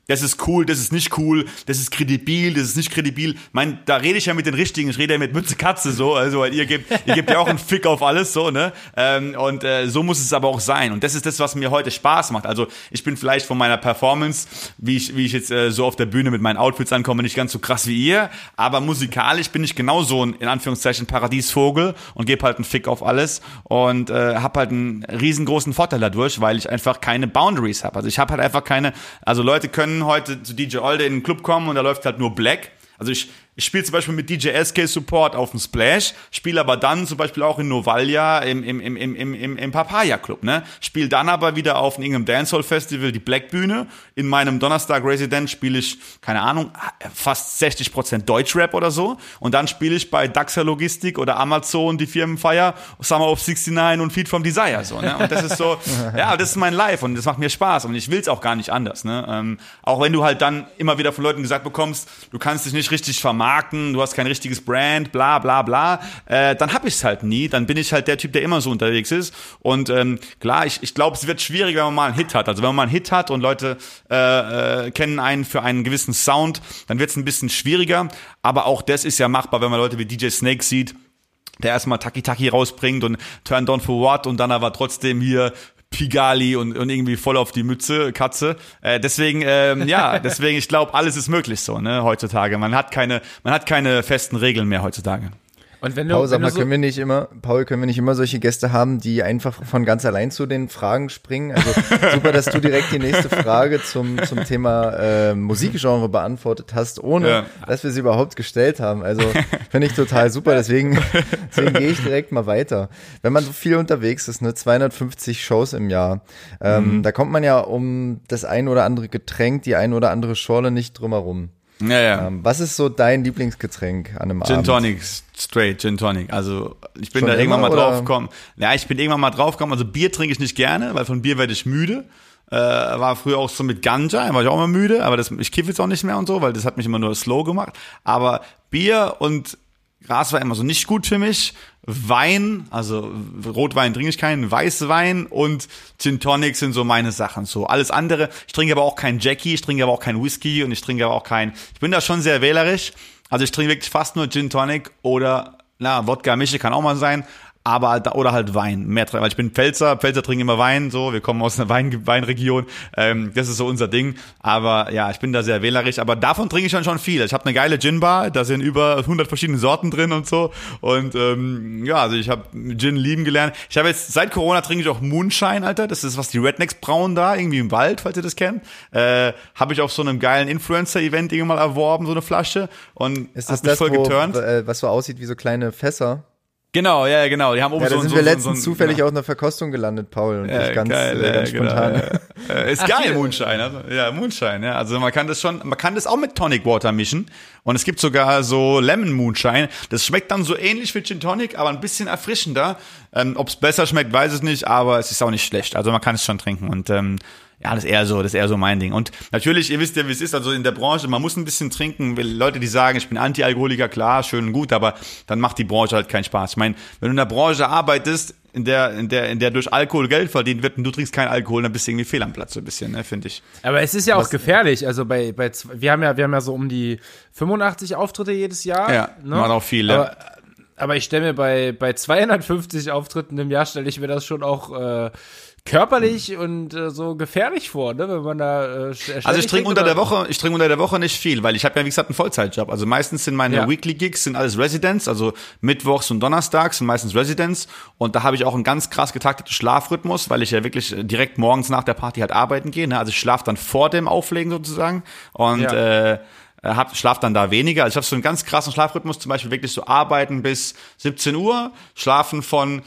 das ist cool, das ist nicht cool, das ist kredibil, das ist nicht kredibil. Mein, da rede ich ja mit den Richtigen, ich rede ja mit Mütze Katze so, also weil ihr gebt, ihr gebt ja auch einen Fick auf alles so, ne? Ähm, und äh, so muss es aber auch sein. Und das ist das, was mir heute Spaß macht. Also ich bin vielleicht von meiner Performance, wie ich, wie ich jetzt äh, so auf der Bühne mit meinen Outfits ankomme, nicht ganz so krass wie ihr, aber musikalisch bin ich genauso ein, in Anführungszeichen, Paradiesvogel und gebe halt einen Fick auf alles und äh, habe halt einen riesengroßen Vorteil dadurch, weil ich einfach keine Boundaries habe. Also ich habe halt einfach keine, also Leute können heute zu DJ Olde in den Club kommen und da läuft halt nur Black. Also ich, ich spiele zum Beispiel mit DJ SK Support auf dem Splash, spiele aber dann zum Beispiel auch in Novalia im, im, im, im, im, im Papaya Club, ne? Spiele dann aber wieder auf irgendeinem Dancehall Festival die Black Bühne. In meinem Donnerstag Resident spiele ich, keine Ahnung, fast 60% Deutschrap oder so. Und dann spiele ich bei Daxa Logistik oder Amazon die Firmenfeier, Summer of 69 und Feed from Desire, so, ne? Und das ist so, ja, das ist mein Life und das macht mir Spaß und ich will's auch gar nicht anders, ne? Ähm, auch wenn du halt dann immer wieder von Leuten gesagt bekommst, du kannst dich nicht richtig vermarkten, vermarkten, du hast kein richtiges Brand, bla bla bla, äh, dann habe ich es halt nie. Dann bin ich halt der Typ, der immer so unterwegs ist. Und ähm, klar, ich, ich glaube, es wird schwierig, wenn man mal einen Hit hat. Also wenn man mal einen Hit hat und Leute äh, äh, kennen einen für einen gewissen Sound, dann wird es ein bisschen schwieriger. Aber auch das ist ja machbar, wenn man Leute wie DJ Snake sieht, der erstmal Taki Taki rausbringt und Turn Down for What und dann aber trotzdem hier Pigali und, und irgendwie voll auf die Mütze, Katze. Äh, deswegen, ähm, ja, deswegen, ich glaube, alles ist möglich so, ne, heutzutage. Man hat keine, man hat keine festen Regeln mehr heutzutage. Und wenn du, Paul, sag mal, so können wir nicht immer, Paul, können wir nicht immer solche Gäste haben, die einfach von ganz allein zu den Fragen springen? Also super, dass du direkt die nächste Frage zum, zum Thema äh, Musikgenre beantwortet hast, ohne ja. dass wir sie überhaupt gestellt haben. Also finde ich total super, deswegen, deswegen gehe ich direkt mal weiter. Wenn man so viel unterwegs ist, ne, 250 Shows im Jahr, ähm, mhm. da kommt man ja um das ein oder andere Getränk, die ein oder andere Schorle nicht drumherum. Ja, ja. Ähm, was ist so dein Lieblingsgetränk an einem Gin Abend? Tonic, straight Gin Tonic. Also ich bin Schon da irgendwann mal drauf gekommen. Ja, ich bin irgendwann mal drauf gekommen. Also Bier trinke ich nicht gerne, weil von Bier werde ich müde. Äh, war früher auch so mit Ganja, war ich auch immer müde, aber das, ich kiffe jetzt auch nicht mehr und so, weil das hat mich immer nur slow gemacht. Aber Bier und Gras war immer so nicht gut für mich. Wein, also Rotwein trinke ich keinen, Weißwein und Gin Tonic sind so meine Sachen. So alles andere. Ich trinke aber auch keinen Jackie, ich trinke aber auch keinen Whisky und ich trinke aber auch keinen. Ich bin da schon sehr wählerisch. Also ich trinke wirklich fast nur Gin Tonic oder na Wodka Mische kann auch mal sein, aber oder halt Wein, mehr weil ich bin Pfälzer, Pfälzer trinken immer Wein, so, wir kommen aus einer Wein, Weinregion, ähm, das ist so unser Ding, aber ja, ich bin da sehr wählerisch, aber davon trinke ich dann schon viel. Ich habe eine geile Gin Bar, da sind über 100 verschiedene Sorten drin und so und ähm, ja, also ich habe Gin lieben gelernt. Ich habe jetzt seit Corona trinke ich auch Moonshine, Alter, das ist was die Rednecks brauen da irgendwie im Wald, falls ihr das kennt. Äh, habe ich auf so einem geilen Influencer Event irgendwann mal erworben, so eine Flasche und ist das das, voll wo, geturnt. Äh, was so aussieht wie so kleine Fässer? Genau, ja, genau. Die haben oben ja, da so, sind so, wir letztens so, so, zufällig ja. auf einer Verkostung gelandet, Paul. Und ja, ich ganz, geil, äh, ganz genau, spontan. Ja. Ist Ach, geil, Moonshine. Also, ja, Moonshine. Ja. Also man kann das schon, man kann das auch mit Tonic Water mischen. Und es gibt sogar so Lemon Moonshine. Das schmeckt dann so ähnlich wie Gin Tonic, aber ein bisschen erfrischender. Ähm, Ob es besser schmeckt, weiß ich nicht, aber es ist auch nicht schlecht. Also man kann es schon trinken. Und ähm, ja, das ist eher so, das ist eher so mein Ding. Und natürlich, ihr wisst ja, wie es ist, also in der Branche, man muss ein bisschen trinken. Leute, die sagen, ich bin Anti-Alkoholiker, klar, schön und gut, aber dann macht die Branche halt keinen Spaß. Ich meine, wenn du in der Branche arbeitest, in der, in der, in der durch Alkohol Geld verdient wird und du trinkst keinen Alkohol, dann bist du irgendwie fehl am Platz, so ein bisschen, ne, finde ich. Aber es ist ja auch Was, gefährlich. Also bei, bei, wir haben ja, wir haben ja so um die 85 Auftritte jedes Jahr. Ja, ne? machen auch viele. Aber, aber ich stelle mir bei, bei 250 Auftritten im Jahr, stelle ich mir das schon auch, äh, körperlich und äh, so gefährlich vor, ne, wenn man da äh, Also ich trinke unter der Woche, ich trinke unter der Woche nicht viel, weil ich habe ja wie gesagt einen Vollzeitjob. Also meistens sind meine ja. Weekly Gigs sind alles Residents, also mittwochs und donnerstags sind meistens Residents und da habe ich auch einen ganz krass getakteten Schlafrhythmus, weil ich ja wirklich direkt morgens nach der Party halt arbeiten gehe, ne? Also ich schlafe dann vor dem Auflegen sozusagen und ja. äh, hab, schlaf dann da weniger. Also ich habe so einen ganz krassen Schlafrhythmus, zum Beispiel wirklich so arbeiten bis 17 Uhr, schlafen von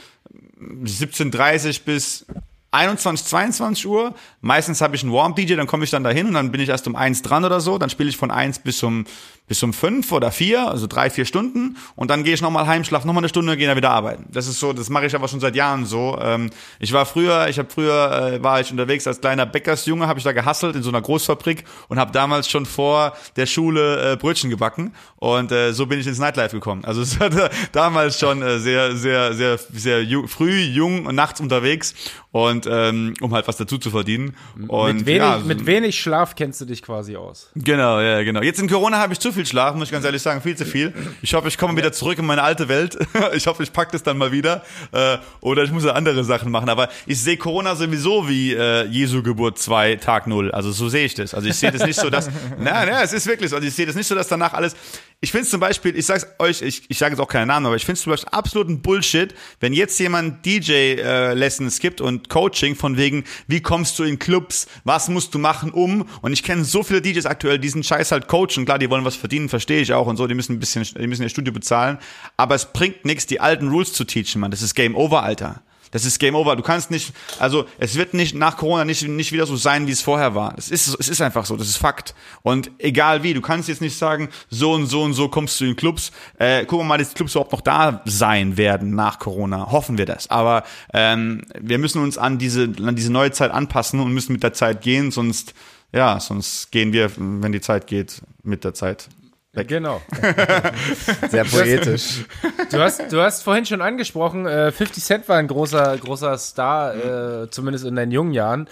17.30 bis 21, 22 Uhr. Meistens habe ich einen Warm-DJ, dann komme ich dann dahin und dann bin ich erst um eins dran oder so. Dann spiele ich von eins bis um bis um fünf oder vier, also drei, vier Stunden. Und dann gehe ich nochmal heim, schlafe nochmal eine Stunde, gehe dann wieder arbeiten. Das ist so, das mache ich aber schon seit Jahren so. Ähm, ich war früher, ich habe früher, äh, war ich unterwegs als kleiner Bäckersjunge, habe ich da gehasselt in so einer Großfabrik und habe damals schon vor der Schule äh, Brötchen gebacken. Und äh, so bin ich ins Nightlife gekommen. Also es war damals schon äh, sehr, sehr, sehr, sehr ju früh, jung und nachts unterwegs. und ähm, um halt was dazu zu verdienen. Und mit, wenig, ja, mit wenig Schlaf kennst du dich quasi aus. Genau, ja, genau. Jetzt in Corona habe ich zu viel Schlaf, muss ich ganz ehrlich sagen, viel zu viel. Ich hoffe, ich komme wieder zurück in meine alte Welt. Ich hoffe, ich pack das dann mal wieder. Äh, oder ich muss ja andere Sachen machen. Aber ich sehe Corona sowieso wie äh, Jesu Geburt 2, Tag 0. Also so sehe ich das. Also ich sehe das nicht so, dass. Nein, nein, es ist wirklich so. Also ich sehe das nicht so, dass danach alles. Ich finde es zum Beispiel, ich sag's euch, ich, ich sage jetzt auch keinen Namen, aber ich finde es zum Beispiel absoluten Bullshit, wenn jetzt jemand DJ-Lessons äh, gibt und Coaching von wegen, wie kommst du in Clubs, was musst du machen, um. Und ich kenne so viele DJs aktuell, die diesen Scheiß halt coachen. Klar, die wollen was verdienen, verstehe ich auch und so, die müssen ein bisschen, die müssen ihr Studio bezahlen. Aber es bringt nichts, die alten Rules zu teachen, man. Das ist Game Over, Alter. Das ist Game Over. Du kannst nicht, also es wird nicht nach Corona nicht, nicht wieder so sein, wie es vorher war. Das ist, es ist einfach so, das ist Fakt. Und egal wie, du kannst jetzt nicht sagen, so und so und so kommst du in Clubs. Äh, gucken wir mal, dass die Clubs überhaupt noch da sein werden nach Corona. Hoffen wir das. Aber ähm, wir müssen uns an diese, an diese neue Zeit anpassen und müssen mit der Zeit gehen, sonst, ja, sonst gehen wir, wenn die Zeit geht, mit der Zeit. Weg. Genau. Sehr poetisch. Du hast, du hast vorhin schon angesprochen, äh, 50 Cent war ein großer, großer Star, äh, zumindest in deinen jungen Jahren.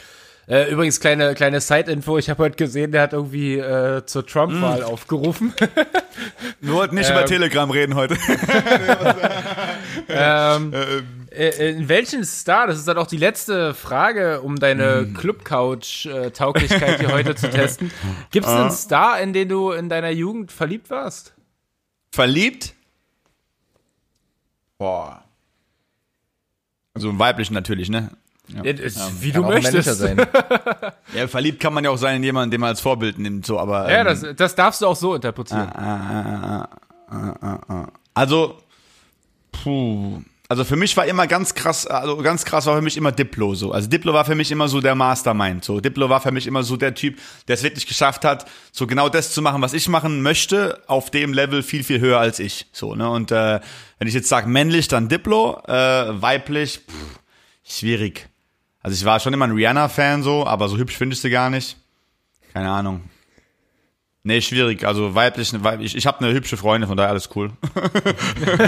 Äh, übrigens, kleine, kleine Side-Info, ich habe heute gesehen, der hat irgendwie äh, zur Trump-Wahl aufgerufen. Wir wollten nicht über Ähm. Telegram reden heute. ähm, äh, in welchen Star, das ist dann auch die letzte Frage, um deine Club-Couch-Tauglichkeit hier heute zu testen. Gibt es einen Star, in den du in deiner Jugend verliebt warst? Verliebt? Boah. Also im weiblichen natürlich, ne? Ja, das- wie Kann du möchtest. sein. Ja, verliebt kann man ja auch sein in jemanden, den man als Vorbild nimmt, so, aber. Ja, ähm, das, das darfst du auch so interpretieren. Also, puh. Also für mich war immer ganz krass, also ganz krass war für mich immer Diplo so. Also Diplo war für mich immer so der Mastermind. So Diplo war für mich immer so der Typ, der es wirklich geschafft hat, so genau das zu machen, was ich machen möchte, auf dem Level viel viel höher als ich. So ne und äh, wenn ich jetzt sage männlich, dann Diplo, äh, weiblich, pff, schwierig. Also ich war schon immer ein Rihanna-Fan so, aber so hübsch finde ich sie gar nicht. Keine Ahnung. Nee, schwierig. Also weiblich, weib- ich, ich habe eine hübsche Freundin, von daher alles cool.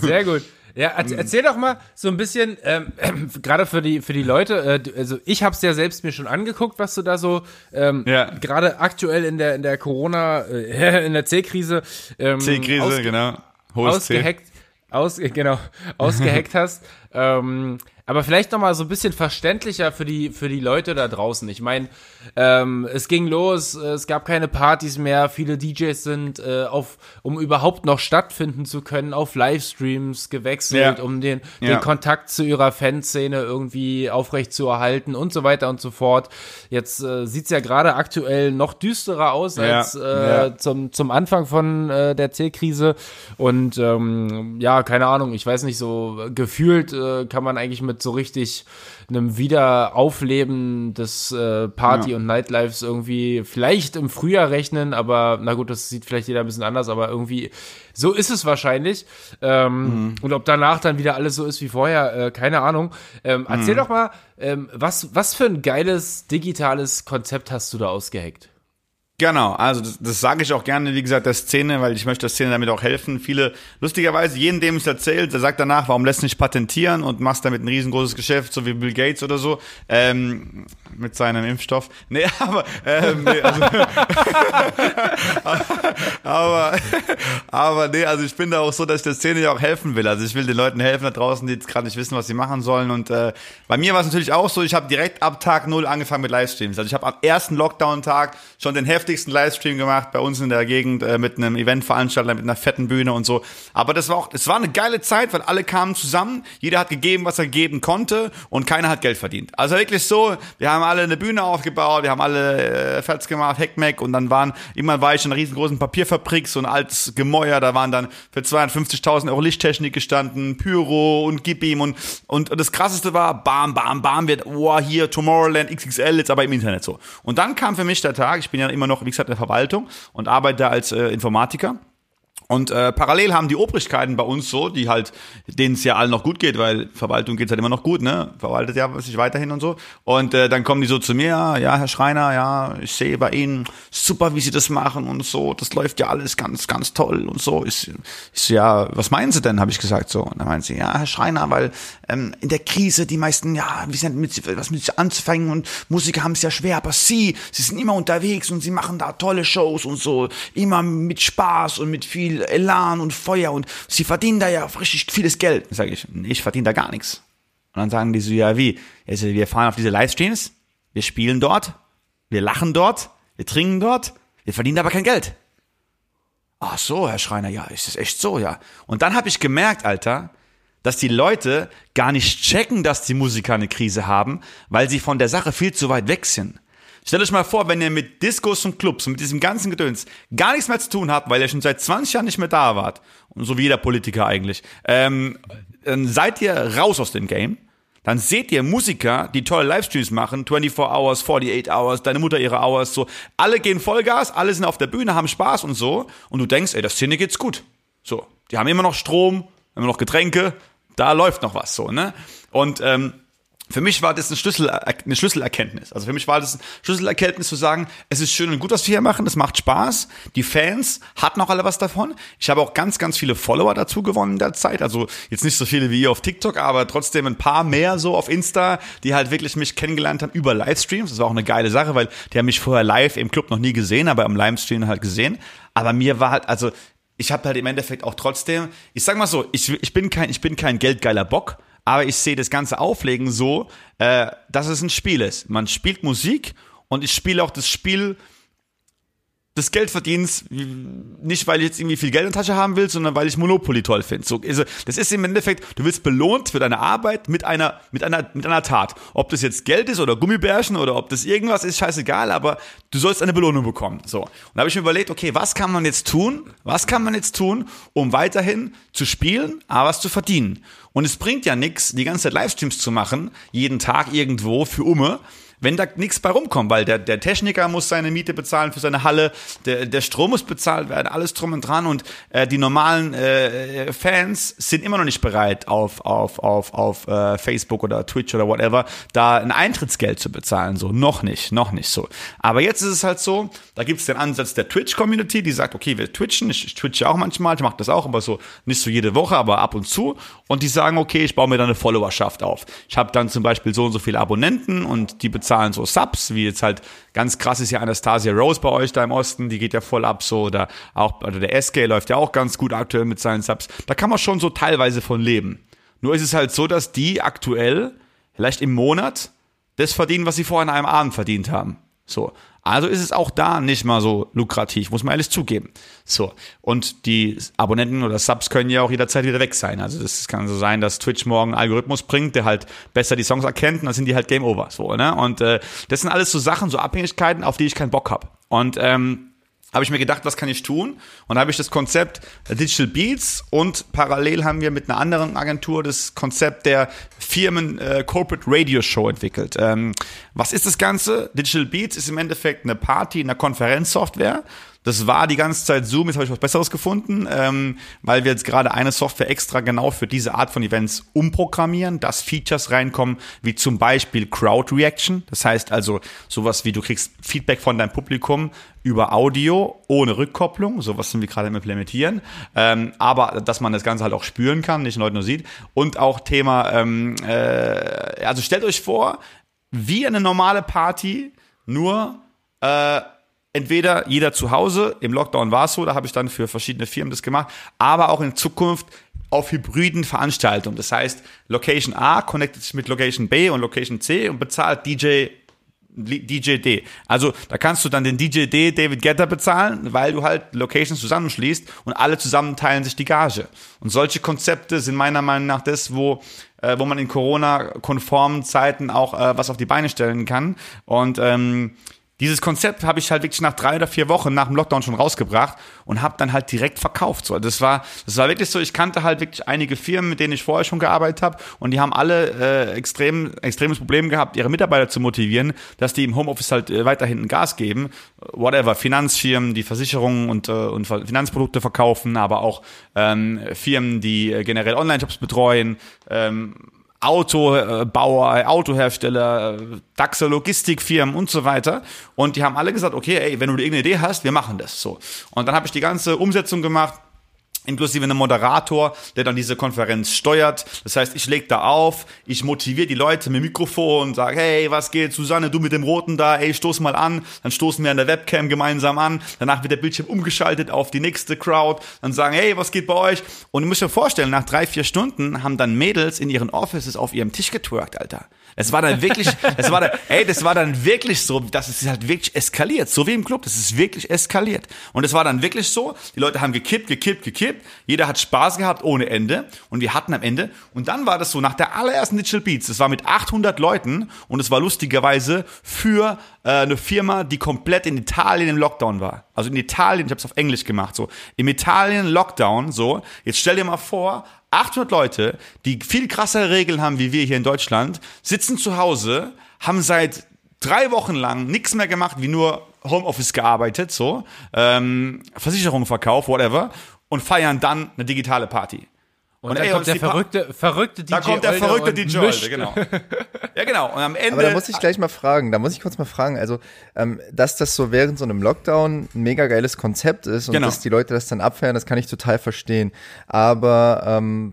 Sehr gut. Ja, Mhm. erz- erzähl doch mal so ein bisschen, ähm, gerade für die, für die Leute, äh, also ich habe es ja selbst mir schon angeguckt, was du da so ähm, Ja. gerade aktuell in der in der Corona, äh, in der C-Krise ähm, C-Krise, genau. Hohes C. ausgehackt, aus, äh, genau, ausgehackt hast. Ähm, aber vielleicht noch mal so ein bisschen verständlicher für die für die Leute da draußen. Ich meine, ähm, es ging los, äh, es gab keine Partys mehr, viele DJs sind äh, auf, um überhaupt noch stattfinden zu können, auf Livestreams gewechselt, Ja. um den, Ja. den Kontakt zu ihrer Fanszene irgendwie aufrecht zu erhalten und so weiter und so fort. Jetzt äh, sieht's ja gerade aktuell noch düsterer aus Ja. als äh, zum, zum Anfang von äh, der C-Krise. Und ähm, ja, keine Ahnung, ich weiß nicht, so gefühlt äh, kann man eigentlich mit so richtig einem Wiederaufleben des äh, Party- Ja. und Nightlifes irgendwie vielleicht im Frühjahr rechnen, aber na gut, das sieht vielleicht jeder ein bisschen anders, aber irgendwie so ist es wahrscheinlich. Ähm, Mhm. Und ob danach dann wieder alles so ist wie vorher, äh, keine Ahnung. Ähm, erzähl Mhm. doch mal, ähm, was, was für ein geiles digitales Konzept hast du da ausgeheckt? Genau, also das, das sage ich auch gerne, wie gesagt, der Szene, weil ich möchte der Szene damit auch helfen. Viele, lustigerweise, jeden, dem es erzählt, der sagt danach, warum lässt nicht patentieren und machst damit ein riesengroßes Geschäft, so wie Bill Gates oder so, ähm, mit seinem Impfstoff. Nee, aber, ähm, nee, also, aber, aber nee, also ich bin da auch so, dass ich der Szene ja auch helfen will. Also ich will den Leuten helfen da draußen, die jetzt gerade nicht wissen, was sie machen sollen. Und äh, bei mir war es natürlich auch so, ich habe direkt ab Tag null angefangen mit Livestreams. Also ich habe am ersten Lockdown-Tag schon den heftigsten Livestream gemacht bei uns in der Gegend äh, mit einem Eventveranstalter, mit einer fetten Bühne und so. Aber das war auch, es war eine geile Zeit, weil alle kamen zusammen, jeder hat gegeben, was er geben konnte und keiner hat Geld verdient. Also wirklich so, wir haben alle eine Bühne aufgebaut, wir haben alle äh, fertig gemacht, Heckmeck und dann waren, irgendwann war ich in einer riesengroßen Papierfabrik, so ein altes Gemäuer, da waren dann für 250.000 Euro Lichttechnik gestanden, Pyro und gib und, und, und das krasseste war, bam, bam, bam, wird, oh, hier Tomorrowland XXL, jetzt aber im Internet so. Und dann kam für mich der Tag, ich bin ja immer noch, wie gesagt, in der Verwaltung und arbeite da als äh, Informatiker. Und äh, parallel haben die Obrigkeiten bei uns so, die halt, denen es ja allen noch gut geht, weil Verwaltung geht's halt immer noch gut, ne? Verwaltet ja sich weiterhin und so. Und äh, dann kommen die so zu mir, ja, Herr Schreiner, ja, ich sehe bei Ihnen super, wie Sie das machen und so. Das läuft ja alles ganz, ganz toll und so. Ist, ist ja, was meinen Sie denn? Habe ich gesagt so. Und dann meinen sie, ja, Herr Schreiner, weil ähm, in der Krise die meisten, ja, wir sind mit was mit anzufangen und Musiker haben es ja schwer, aber Sie, Sie sind immer unterwegs und Sie machen da tolle Shows und so, immer mit Spaß und mit viel Elan und Feuer und sie verdienen da ja richtig vieles Geld. Sage ich, ich verdiene da gar nichts. Und dann sagen die so, ja wie? Also wir fahren auf diese Livestreams, wir spielen dort, wir lachen dort, wir trinken dort, wir verdienen aber kein Geld. Ach so, Herr Schreiner, ja, ist das echt so, ja. Und dann habe ich gemerkt, Alter, dass die Leute gar nicht checken, dass die Musiker eine Krise haben, weil sie von der Sache viel zu weit weg sind. Stellt euch mal vor, wenn ihr mit Discos und Clubs und mit diesem ganzen Gedöns gar nichts mehr zu tun habt, weil ihr schon seit 20 Jahren nicht mehr da wart, und so wie jeder Politiker eigentlich, ähm, dann seid ihr raus aus dem Game. Dann seht ihr Musiker, die tolle Livestreams machen, 24 Hours, 48 Hours, deine Mutter ihre Hours, so. Alle gehen Vollgas, alle sind auf der Bühne, haben Spaß und so. Und du denkst, ey, der Szene geht's gut. So. Die haben immer noch Strom, immer noch Getränke, da läuft noch was, so, ne? Und, ähm, für mich war das eine, Schlüssel, eine Schlüsselerkenntnis. Also für mich war das eine Schlüsselerkenntnis zu sagen, es ist schön und gut, was wir hier machen, es macht Spaß. Die Fans hatten auch alle was davon. Ich habe auch ganz, ganz viele Follower dazu gewonnen in der Zeit. Also jetzt nicht so viele wie ihr auf TikTok, aber trotzdem ein paar mehr so auf Insta, die halt wirklich mich kennengelernt haben über Livestreams. Das war auch eine geile Sache, weil die haben mich vorher live im Club noch nie gesehen, aber im Livestream halt gesehen. Aber mir war halt, also ich habe halt im Endeffekt auch trotzdem, ich sag mal so, ich, ich bin kein, ich bin kein geldgeiler Bock aber ich sehe das ganze Auflegen so, äh, dass es ein Spiel ist. Man spielt Musik und ich spiele auch das Spiel des Geldverdienens, nicht weil ich jetzt irgendwie viel Geld in der Tasche haben will, sondern weil ich Monopoly toll finde. So, also, das ist im Endeffekt, du wirst belohnt für deine Arbeit mit einer, mit einer, mit einer Tat. Ob das jetzt Geld ist oder Gummibärchen oder ob das irgendwas ist, scheißegal, aber du sollst eine Belohnung bekommen. So. Und da habe ich mir überlegt, okay, was kann man jetzt tun? Was kann man jetzt tun, um weiterhin zu spielen, aber was zu verdienen? Und es bringt ja nichts, die ganze Zeit Livestreams zu machen, jeden Tag irgendwo für Umme, wenn da nichts bei rumkommt, weil der, der Techniker muss seine Miete bezahlen für seine Halle, der, der Strom muss bezahlt werden, alles drum und dran und äh, die normalen äh, Fans sind immer noch nicht bereit, auf, auf, auf, auf äh, Facebook oder Twitch oder whatever, da ein Eintrittsgeld zu bezahlen. So, noch nicht, noch nicht so. Aber jetzt ist es halt so, da gibt es den Ansatz der Twitch-Community, die sagt, okay, wir twitchen, ich, ich twitche auch manchmal, ich mache das auch, aber so nicht so jede Woche, aber ab und zu. Und die sagen, okay, ich baue mir da eine Followerschaft auf. Ich habe dann zum Beispiel so und so viele Abonnenten und die bezahlen zahlen so Subs, wie jetzt halt ganz krass ist ja Anastasia Rose bei euch da im Osten, die geht ja voll ab so, oder auch, oder der SK läuft ja auch ganz gut aktuell mit seinen Subs. Da kann man schon so teilweise von leben. Nur ist es halt so, dass die aktuell vielleicht im Monat das verdienen, was sie vorher in einem Abend verdient haben. So. Also ist es auch da nicht mal so lukrativ, muss man ehrlich zugeben. So. Und die Abonnenten oder Subs können ja auch jederzeit wieder weg sein. Also das kann so sein, dass Twitch morgen einen Algorithmus bringt, der halt besser die Songs erkennt und dann sind die halt Game Over. So, ne? Und äh, das sind alles so Sachen, so Abhängigkeiten, auf die ich keinen Bock habe. Und ähm, habe ich mir gedacht, was kann ich tun? Und da habe ich das Konzept Digital Beats und parallel haben wir mit einer anderen Agentur das Konzept der Firmen äh, Corporate Radio Show entwickelt. Ähm, was ist das Ganze? Digital Beats ist im Endeffekt eine Party, eine Konferenzsoftware. Das war die ganze Zeit Zoom, jetzt habe ich was Besseres gefunden, ähm, weil wir jetzt gerade eine Software extra genau für diese Art von Events umprogrammieren, dass Features reinkommen, wie zum Beispiel Crowd Reaction. Das heißt also sowas wie du kriegst Feedback von deinem Publikum über Audio ohne Rückkopplung, sowas sind wir gerade im Implementieren, ähm, aber dass man das Ganze halt auch spüren kann, nicht Leute nur sieht. Und auch Thema, ähm, äh, also stellt euch vor, wie eine normale Party, nur äh, entweder jeder zu Hause, im Lockdown war es so, da habe ich dann für verschiedene Firmen das gemacht, aber auch in Zukunft auf hybriden Veranstaltungen. Das heißt, Location A connectet sich mit Location B und Location C und bezahlt DJ DJ D. Also da kannst du dann den DJ D David Getter bezahlen, weil du halt Locations zusammenschließt und alle zusammen teilen sich die Gage. Und solche Konzepte sind meiner Meinung nach das, wo äh, wo man in Corona-konformen Zeiten auch äh, was auf die Beine stellen kann. Und ähm, dieses Konzept habe ich halt wirklich nach drei oder vier Wochen nach dem Lockdown schon rausgebracht und habe dann halt direkt verkauft. So, das war, das war wirklich so. Ich kannte halt wirklich einige Firmen, mit denen ich vorher schon gearbeitet habe, und die haben alle äh, extrem, extremes Problem gehabt, ihre Mitarbeiter zu motivieren, dass die im Homeoffice halt äh, weiterhin Gas geben. Whatever, Finanzfirmen, die Versicherungen und, äh, und Finanzprodukte verkaufen, aber auch ähm, Firmen, die äh, generell Online-Shops betreuen. Ähm, Autobauer, Autohersteller, DAXer, Logistikfirmen und so weiter. Und die haben alle gesagt, okay, ey, wenn du irgendeine Idee hast, wir machen das so. Und dann habe ich die ganze Umsetzung gemacht inklusive einem Moderator, der dann diese Konferenz steuert. Das heißt, ich leg da auf, ich motiviere die Leute mit Mikrofon, sage, hey, was geht, Susanne, du mit dem Roten da, ey, stoß mal an. Dann stoßen wir an der Webcam gemeinsam an. Danach wird der Bildschirm umgeschaltet auf die nächste Crowd. Dann sagen, hey, was geht bei euch? Und ich muss mir vorstellen, nach drei, vier Stunden haben dann Mädels in ihren Offices auf ihrem Tisch getwerkt, Alter. Es war dann wirklich, es war dann, ey, das war dann wirklich so, dass es halt wirklich eskaliert, so wie im Club, das ist wirklich eskaliert. Und es war dann wirklich so, die Leute haben gekippt, gekippt, gekippt, jeder hat Spaß gehabt ohne Ende. Und wir hatten am Ende, und dann war das so, nach der allerersten Digital Beats, das war mit 800 Leuten. Und es war lustigerweise für äh, eine Firma, die komplett in Italien im Lockdown war. Also in Italien, ich habe es auf Englisch gemacht, so, im Italien Lockdown, so, jetzt stell dir mal vor, 800 Leute, die viel krassere Regeln haben wie wir hier in Deutschland, sitzen zu Hause, haben seit drei Wochen lang nichts mehr gemacht, wie nur Homeoffice gearbeitet, so, ähm, Versicherung verkauft, whatever, und feiern dann eine digitale Party. Und, und da ey, kommt der verrückte, verrückte DJ Da kommt der verrückte DJ Olde, genau. ja, genau. Und am Ende. Aber da muss ich gleich mal fragen, da muss ich kurz mal fragen, also, ähm, dass das so während so einem Lockdown ein mega geiles Konzept ist und genau. dass die Leute das dann abfeiern, das kann ich total verstehen. Aber ähm,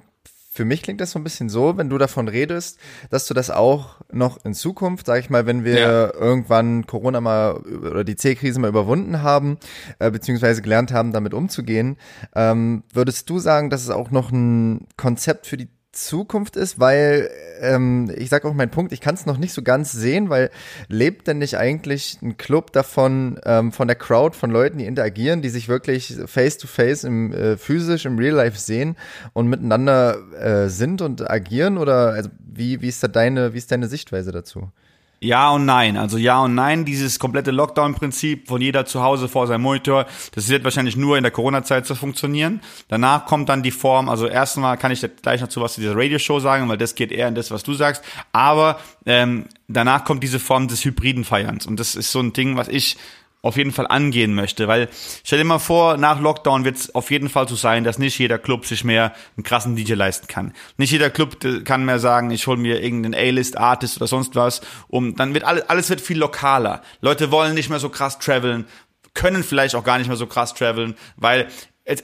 für mich klingt das so ein bisschen so, wenn du davon redest, dass du das auch noch in Zukunft, sag ich mal, wenn wir ja. irgendwann Corona mal oder die C-Krise mal überwunden haben, äh, beziehungsweise gelernt haben, damit umzugehen, ähm, würdest du sagen, dass es auch noch ein Konzept für die Zukunft ist, weil ähm, ich sage auch meinen Punkt, ich kann es noch nicht so ganz sehen, weil lebt denn nicht eigentlich ein Club davon, ähm, von der Crowd, von Leuten, die interagieren, die sich wirklich face to face im äh, physisch, im Real Life sehen und miteinander äh, sind und agieren? Oder also wie, wie ist da deine, wie ist deine Sichtweise dazu? Ja und nein. Also ja und nein, dieses komplette Lockdown-Prinzip von jeder zu Hause vor seinem Monitor, das wird wahrscheinlich nur in der Corona-Zeit zu funktionieren. Danach kommt dann die Form, also erstmal kann ich gleich noch zu was zu dieser Radioshow sagen, weil das geht eher in das, was du sagst. Aber ähm, danach kommt diese Form des hybriden Feierns. Und das ist so ein Ding, was ich auf jeden Fall angehen möchte. Weil stell dir mal vor, nach Lockdown wird es auf jeden Fall so sein, dass nicht jeder Club sich mehr einen krassen DJ leisten kann. Nicht jeder Club äh, kann mehr sagen, ich hole mir irgendeinen A-List-Artist oder sonst was. Um, dann wird alles, alles wird viel lokaler. Leute wollen nicht mehr so krass traveln, können vielleicht auch gar nicht mehr so krass traveln, weil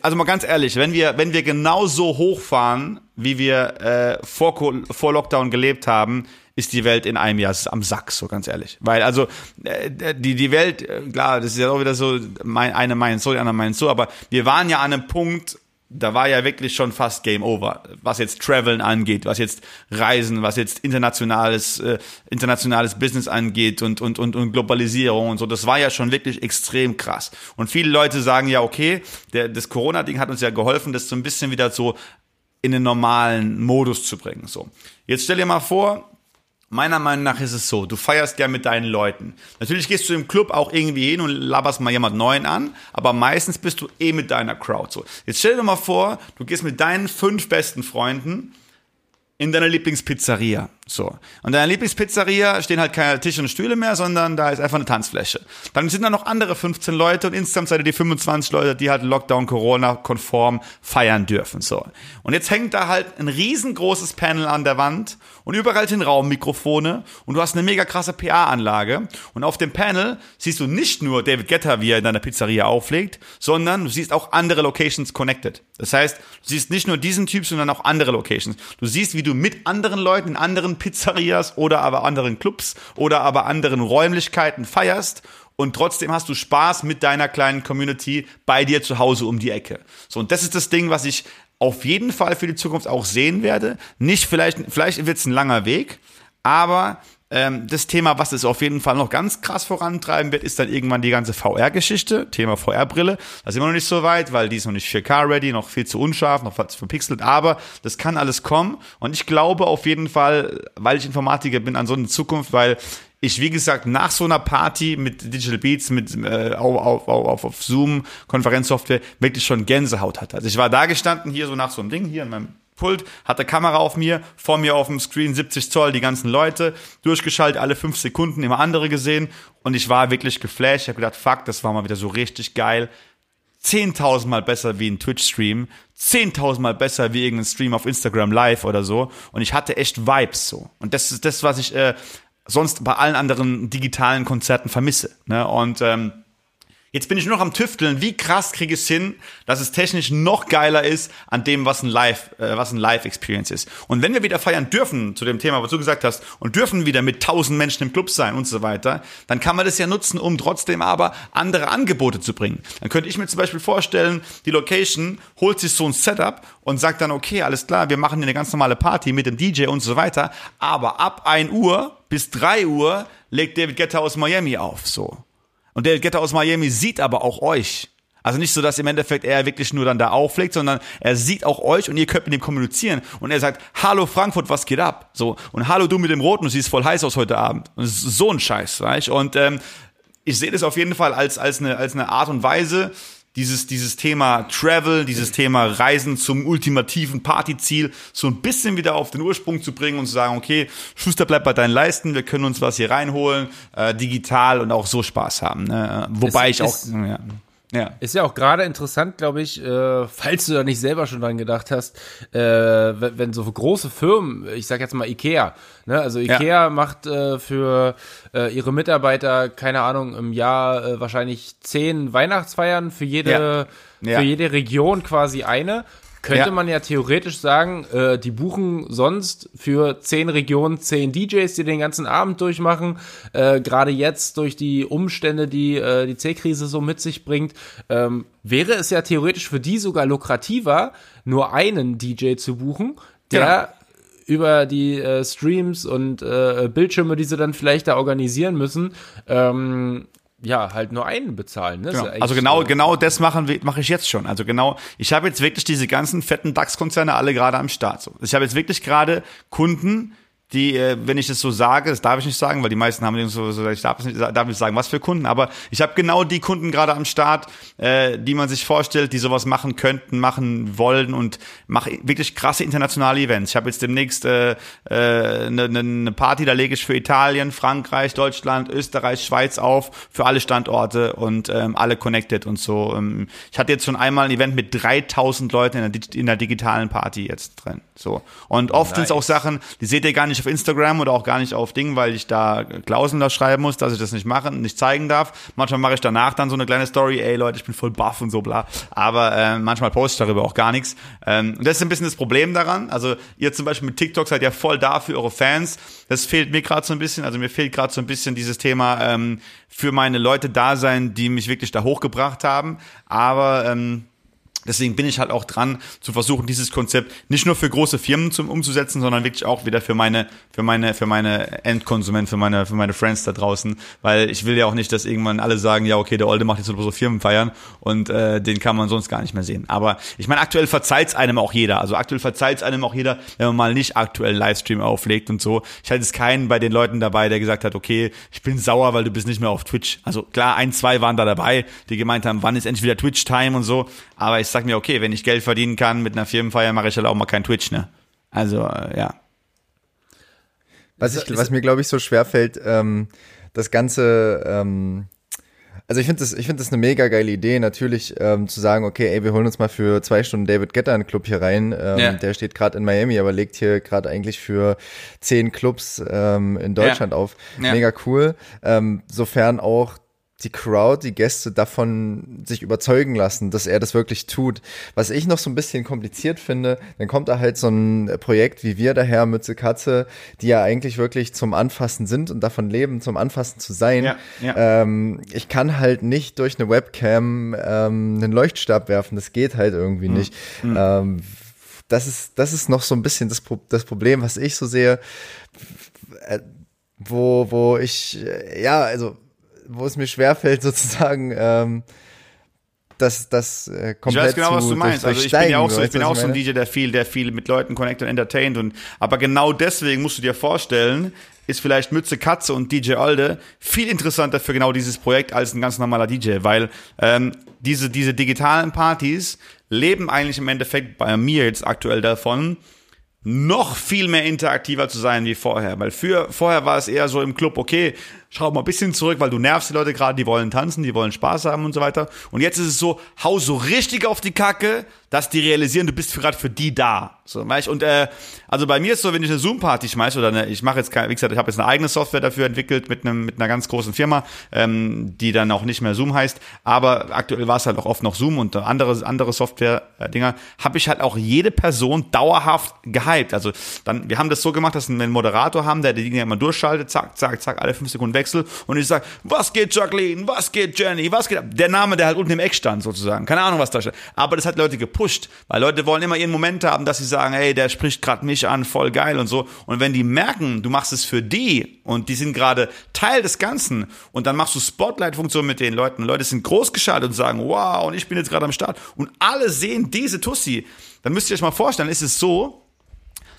also mal ganz ehrlich, wenn wir, wenn wir genau so hochfahren, wie wir äh, vor, vor Lockdown gelebt haben, ist die Welt in einem Jahr am Sack, so ganz ehrlich. Weil also äh, die, die Welt, äh, klar, das ist ja auch wieder so, mein, eine meint so, die andere meint so, aber wir waren ja an einem Punkt, da war ja wirklich schon fast Game Over, was jetzt Traveln angeht, was jetzt Reisen, was jetzt internationales äh, internationales Business angeht und und und und Globalisierung und so. Das war ja schon wirklich extrem krass. Und viele Leute sagen ja, okay, der das Corona Ding hat uns ja geholfen, das so ein bisschen wieder so in den normalen Modus zu bringen. So, jetzt stell dir mal vor, Meiner Meinung nach ist es so, du feierst ja mit deinen Leuten. Natürlich gehst du im Club auch irgendwie hin und laberst mal jemand Neuen an, aber meistens bist du eh mit deiner Crowd so. Jetzt stell dir mal vor, du gehst mit deinen fünf besten Freunden in deiner Lieblingspizzeria. So. Und in deiner Lieblingspizzeria stehen halt keine Tische und Stühle mehr, sondern da ist einfach eine Tanzfläche. Dann sind da noch andere 15 Leute und insgesamt seid ihr die 25 Leute, die halt Lockdown Corona konform feiern dürfen. So. Und jetzt hängt da halt ein riesengroßes Panel an der Wand und überall sind Raummikrofone und du hast eine mega krasse PA-Anlage und auf dem Panel siehst du nicht nur David Guetta, wie er in deiner Pizzeria auflegt, sondern du siehst auch andere Locations connected. Das heißt, du siehst nicht nur diesen Typ, sondern auch andere Locations. Du siehst, wie du mit anderen Leuten in anderen Pizzerias oder aber anderen Clubs oder aber anderen Räumlichkeiten feierst und trotzdem hast du Spaß mit deiner kleinen Community bei dir zu Hause um die Ecke. So, und das ist das Ding, was ich auf jeden Fall für die Zukunft auch sehen werde. Nicht vielleicht, vielleicht wird es ein langer Weg, aber das Thema, was es auf jeden Fall noch ganz krass vorantreiben wird, ist dann irgendwann die ganze VR-Geschichte, Thema VR-Brille. Da sind wir noch nicht so weit, weil die ist noch nicht 4K-ready, noch viel zu unscharf, noch zu verpixelt, aber das kann alles kommen. Und ich glaube auf jeden Fall, weil ich Informatiker bin, an so eine Zukunft, weil ich, wie gesagt, nach so einer Party mit Digital Beats, mit äh, auf, auf, auf, auf Zoom, Konferenzsoftware, wirklich schon Gänsehaut hatte. Also ich war da gestanden, hier so nach so einem Ding, hier in meinem Pult, hatte Kamera auf mir, vor mir auf dem Screen 70 Zoll, die ganzen Leute, durchgeschaltet, alle fünf Sekunden immer andere gesehen und ich war wirklich geflasht. Ich habe gedacht, fuck, das war mal wieder so richtig geil. 10.000 Mal besser wie ein Twitch-Stream, 10.000 Mal besser wie irgendein Stream auf Instagram Live oder so. Und ich hatte echt Vibes so. Und das ist das, was ich äh, sonst bei allen anderen digitalen Konzerten vermisse. Ne? Und ähm, Jetzt bin ich nur noch am Tüfteln, wie krass kriege ich es hin, dass es technisch noch geiler ist an dem, was ein Live, äh, was ein Live-Experience ist. Und wenn wir wieder feiern dürfen, zu dem Thema, was du gesagt hast, und dürfen wieder mit tausend Menschen im Club sein und so weiter, dann kann man das ja nutzen, um trotzdem aber andere Angebote zu bringen. Dann könnte ich mir zum Beispiel vorstellen, die Location holt sich so ein Setup und sagt dann, okay, alles klar, wir machen hier eine ganz normale Party mit dem DJ und so weiter, aber ab 1 Uhr bis 3 Uhr legt David Guetta aus Miami auf, so. Und David Guetta aus Miami sieht aber auch euch. Also nicht so, dass im Endeffekt er wirklich nur dann da auflegt, sondern er sieht auch euch und ihr könnt mit ihm kommunizieren. Und er sagt, hallo Frankfurt, was geht ab? So, und hallo du mit dem Roten, du siehst voll heiß aus heute Abend. Und so ein Scheiß, weißt Und ähm, ich sehe das auf jeden Fall als, als, eine, als eine Art und Weise, dieses, dieses Thema Travel, dieses Thema Reisen zum ultimativen Partyziel so ein bisschen wieder auf den Ursprung zu bringen und zu sagen, okay, Schuster bleibt bei deinen Leisten, wir können uns was hier reinholen, äh, digital und auch so Spaß haben. Ne? Wobei es, ich auch, ja. Ja. Ist ja auch gerade interessant, glaube ich, äh, falls du da nicht selber schon dran gedacht hast, äh, wenn, wenn so große Firmen, ich sag jetzt mal Ikea, ne, also Ikea ja. macht äh, für äh, ihre Mitarbeiter, keine Ahnung, im Jahr äh, wahrscheinlich zehn Weihnachtsfeiern für jede, ja. Ja. für jede Region quasi eine könnte ja. man ja theoretisch sagen, äh, die buchen sonst für zehn Regionen zehn DJs, die den ganzen Abend durchmachen. Äh, Gerade jetzt durch die Umstände, die äh, die C-Krise so mit sich bringt, ähm, wäre es ja theoretisch für die sogar lukrativer, nur einen DJ zu buchen, der ja über die äh, Streams und äh, Bildschirme, die sie dann vielleicht da organisieren müssen, ähm, ja, halt nur einen bezahlen. Ne? Genau. Ja also genau, so. genau das machen mache ich jetzt schon. Also genau, ich habe jetzt wirklich diese ganzen fetten DAX-Konzerne alle gerade am Start. So. Ich habe jetzt wirklich gerade Kunden, die, äh, wenn ich das so sage, das darf ich nicht sagen, weil die meisten haben so, so ich darf nicht, darf nicht sagen, was für Kunden, aber ich habe genau die Kunden gerade am Start, äh, die man sich vorstellt, die sowas machen könnten, machen wollen und mache wirklich krasse internationale Events. Ich habe jetzt demnächst eine äh, äh, ne, ne, ne Party, da lege ich für Italien, Frankreich, Deutschland, Österreich, Schweiz auf, für alle Standorte und ähm, alle connected und so. Ähm, ich hatte jetzt schon einmal ein Event mit 3000 Leuten in der, in der digitalen Party jetzt drin. So. Und oft nice. sind es auch Sachen, die seht ihr gar nicht auf Instagram oder auch gar nicht auf Ding, weil ich da Klauseln da schreiben muss, dass ich das nicht machen, nicht zeigen darf. Manchmal mache ich danach dann so eine kleine Story, ey Leute, ich bin voll buff und so bla. Aber äh, manchmal poste ich darüber auch gar nichts. Ähm, und das ist ein bisschen das Problem daran. Also ihr zum Beispiel mit TikTok seid ja voll da für eure Fans. Das fehlt mir gerade so ein bisschen. Also mir fehlt gerade so ein bisschen dieses Thema ähm, für meine Leute da sein, die mich wirklich da hochgebracht haben. Aber ähm, Deswegen bin ich halt auch dran, zu versuchen, dieses Konzept nicht nur für große Firmen zum, umzusetzen, sondern wirklich auch wieder für meine, für meine, für meine Endkonsumenten, für meine, für meine Friends da draußen. Weil ich will ja auch nicht, dass irgendwann alle sagen, ja, okay, der Olde macht jetzt so Firmen feiern und äh, den kann man sonst gar nicht mehr sehen. Aber ich meine, aktuell verzeiht's einem auch jeder. Also aktuell verzeiht's einem auch jeder, wenn man mal nicht aktuell Livestream auflegt und so. Ich hatte jetzt keinen bei den Leuten dabei, der gesagt hat, okay, ich bin sauer, weil du bist nicht mehr auf Twitch. Also klar, ein, zwei waren da dabei, die gemeint haben, wann ist endlich wieder Twitch-Time und so. Aber ich sag mir, okay, wenn ich Geld verdienen kann mit einer Firmenfeier, mache ich halt auch mal kein Twitch, ne? Also, äh, ja. Was, ich, was mir, glaube ich, so schwer fällt, ähm, das Ganze, ähm, also ich finde das, ich finde das eine mega geile Idee, natürlich ähm, zu sagen, okay, ey, wir holen uns mal für zwei Stunden David Getter einen Club hier rein. Ähm, ja. Der steht gerade in Miami, aber legt hier gerade eigentlich für zehn Clubs ähm, in Deutschland ja. auf. Ja. Mega cool. Ähm, sofern auch die Crowd, die Gäste davon sich überzeugen lassen, dass er das wirklich tut. Was ich noch so ein bisschen kompliziert finde, dann kommt da halt so ein Projekt wie wir daher, Mütze Katze, die ja eigentlich wirklich zum Anfassen sind und davon leben, zum Anfassen zu sein. Ja, ja. Ähm, ich kann halt nicht durch eine Webcam ähm, einen Leuchtstab werfen, das geht halt irgendwie mhm. nicht. Mhm. Ähm, das ist, das ist noch so ein bisschen das, das Problem, was ich so sehe. Äh, wo, wo ich, äh, ja, also, wo es mir schwerfällt, sozusagen, ähm, das, das äh, komplett Ich weiß genau, zu, was du meinst. Also ich bin ja auch so, ich bin auch so ein? DJ, der viel, der viel mit Leuten connected und entertained und, aber genau deswegen musst du dir vorstellen, ist vielleicht Mütze Katze und DJ Olde viel interessanter für genau dieses Projekt als ein ganz normaler DJ, weil ähm, diese, diese digitalen Partys leben eigentlich im Endeffekt bei mir jetzt aktuell davon, noch viel mehr interaktiver zu sein wie vorher. Weil für, vorher war es eher so im Club, okay, schau mal ein bisschen zurück, weil du nervst die Leute gerade, die wollen tanzen, die wollen Spaß haben und so weiter. Und jetzt ist es so, hau so richtig auf die Kacke, dass die realisieren, du bist gerade für die da. So, weißt? Und äh, also bei mir ist so, wenn ich eine Zoom-Party schmeiße oder eine, ich mache jetzt, wie gesagt, ich habe jetzt eine eigene Software dafür entwickelt mit einem mit einer ganz großen Firma, ähm, die dann auch nicht mehr Zoom heißt. Aber aktuell war es halt auch oft noch Zoom und andere andere Software-Dinger. Habe ich halt auch jede Person dauerhaft gehypt. Also dann, wir haben das so gemacht, dass wir einen Moderator haben, der die Dinge immer durchschaltet, zack, zack, zack, alle fünf Sekunden Wechsel und ich sage, was geht Jacqueline, was geht Jenny, was geht? Der Name, der halt unten im Eck stand sozusagen. Keine Ahnung, was da steht. Aber das hat Leute gepusht, weil Leute wollen immer ihren Moment haben, dass sie sagen, hey, der spricht gerade mich an, voll geil und so. Und wenn die merken, du machst es für die und die sind gerade Teil des Ganzen und dann machst du Spotlight-Funktion mit den Leuten. Leute sind großgeschaltet und sagen, wow, und ich bin jetzt gerade am Start und alle sehen diese Tussi. Dann müsst ihr euch mal vorstellen, ist es so,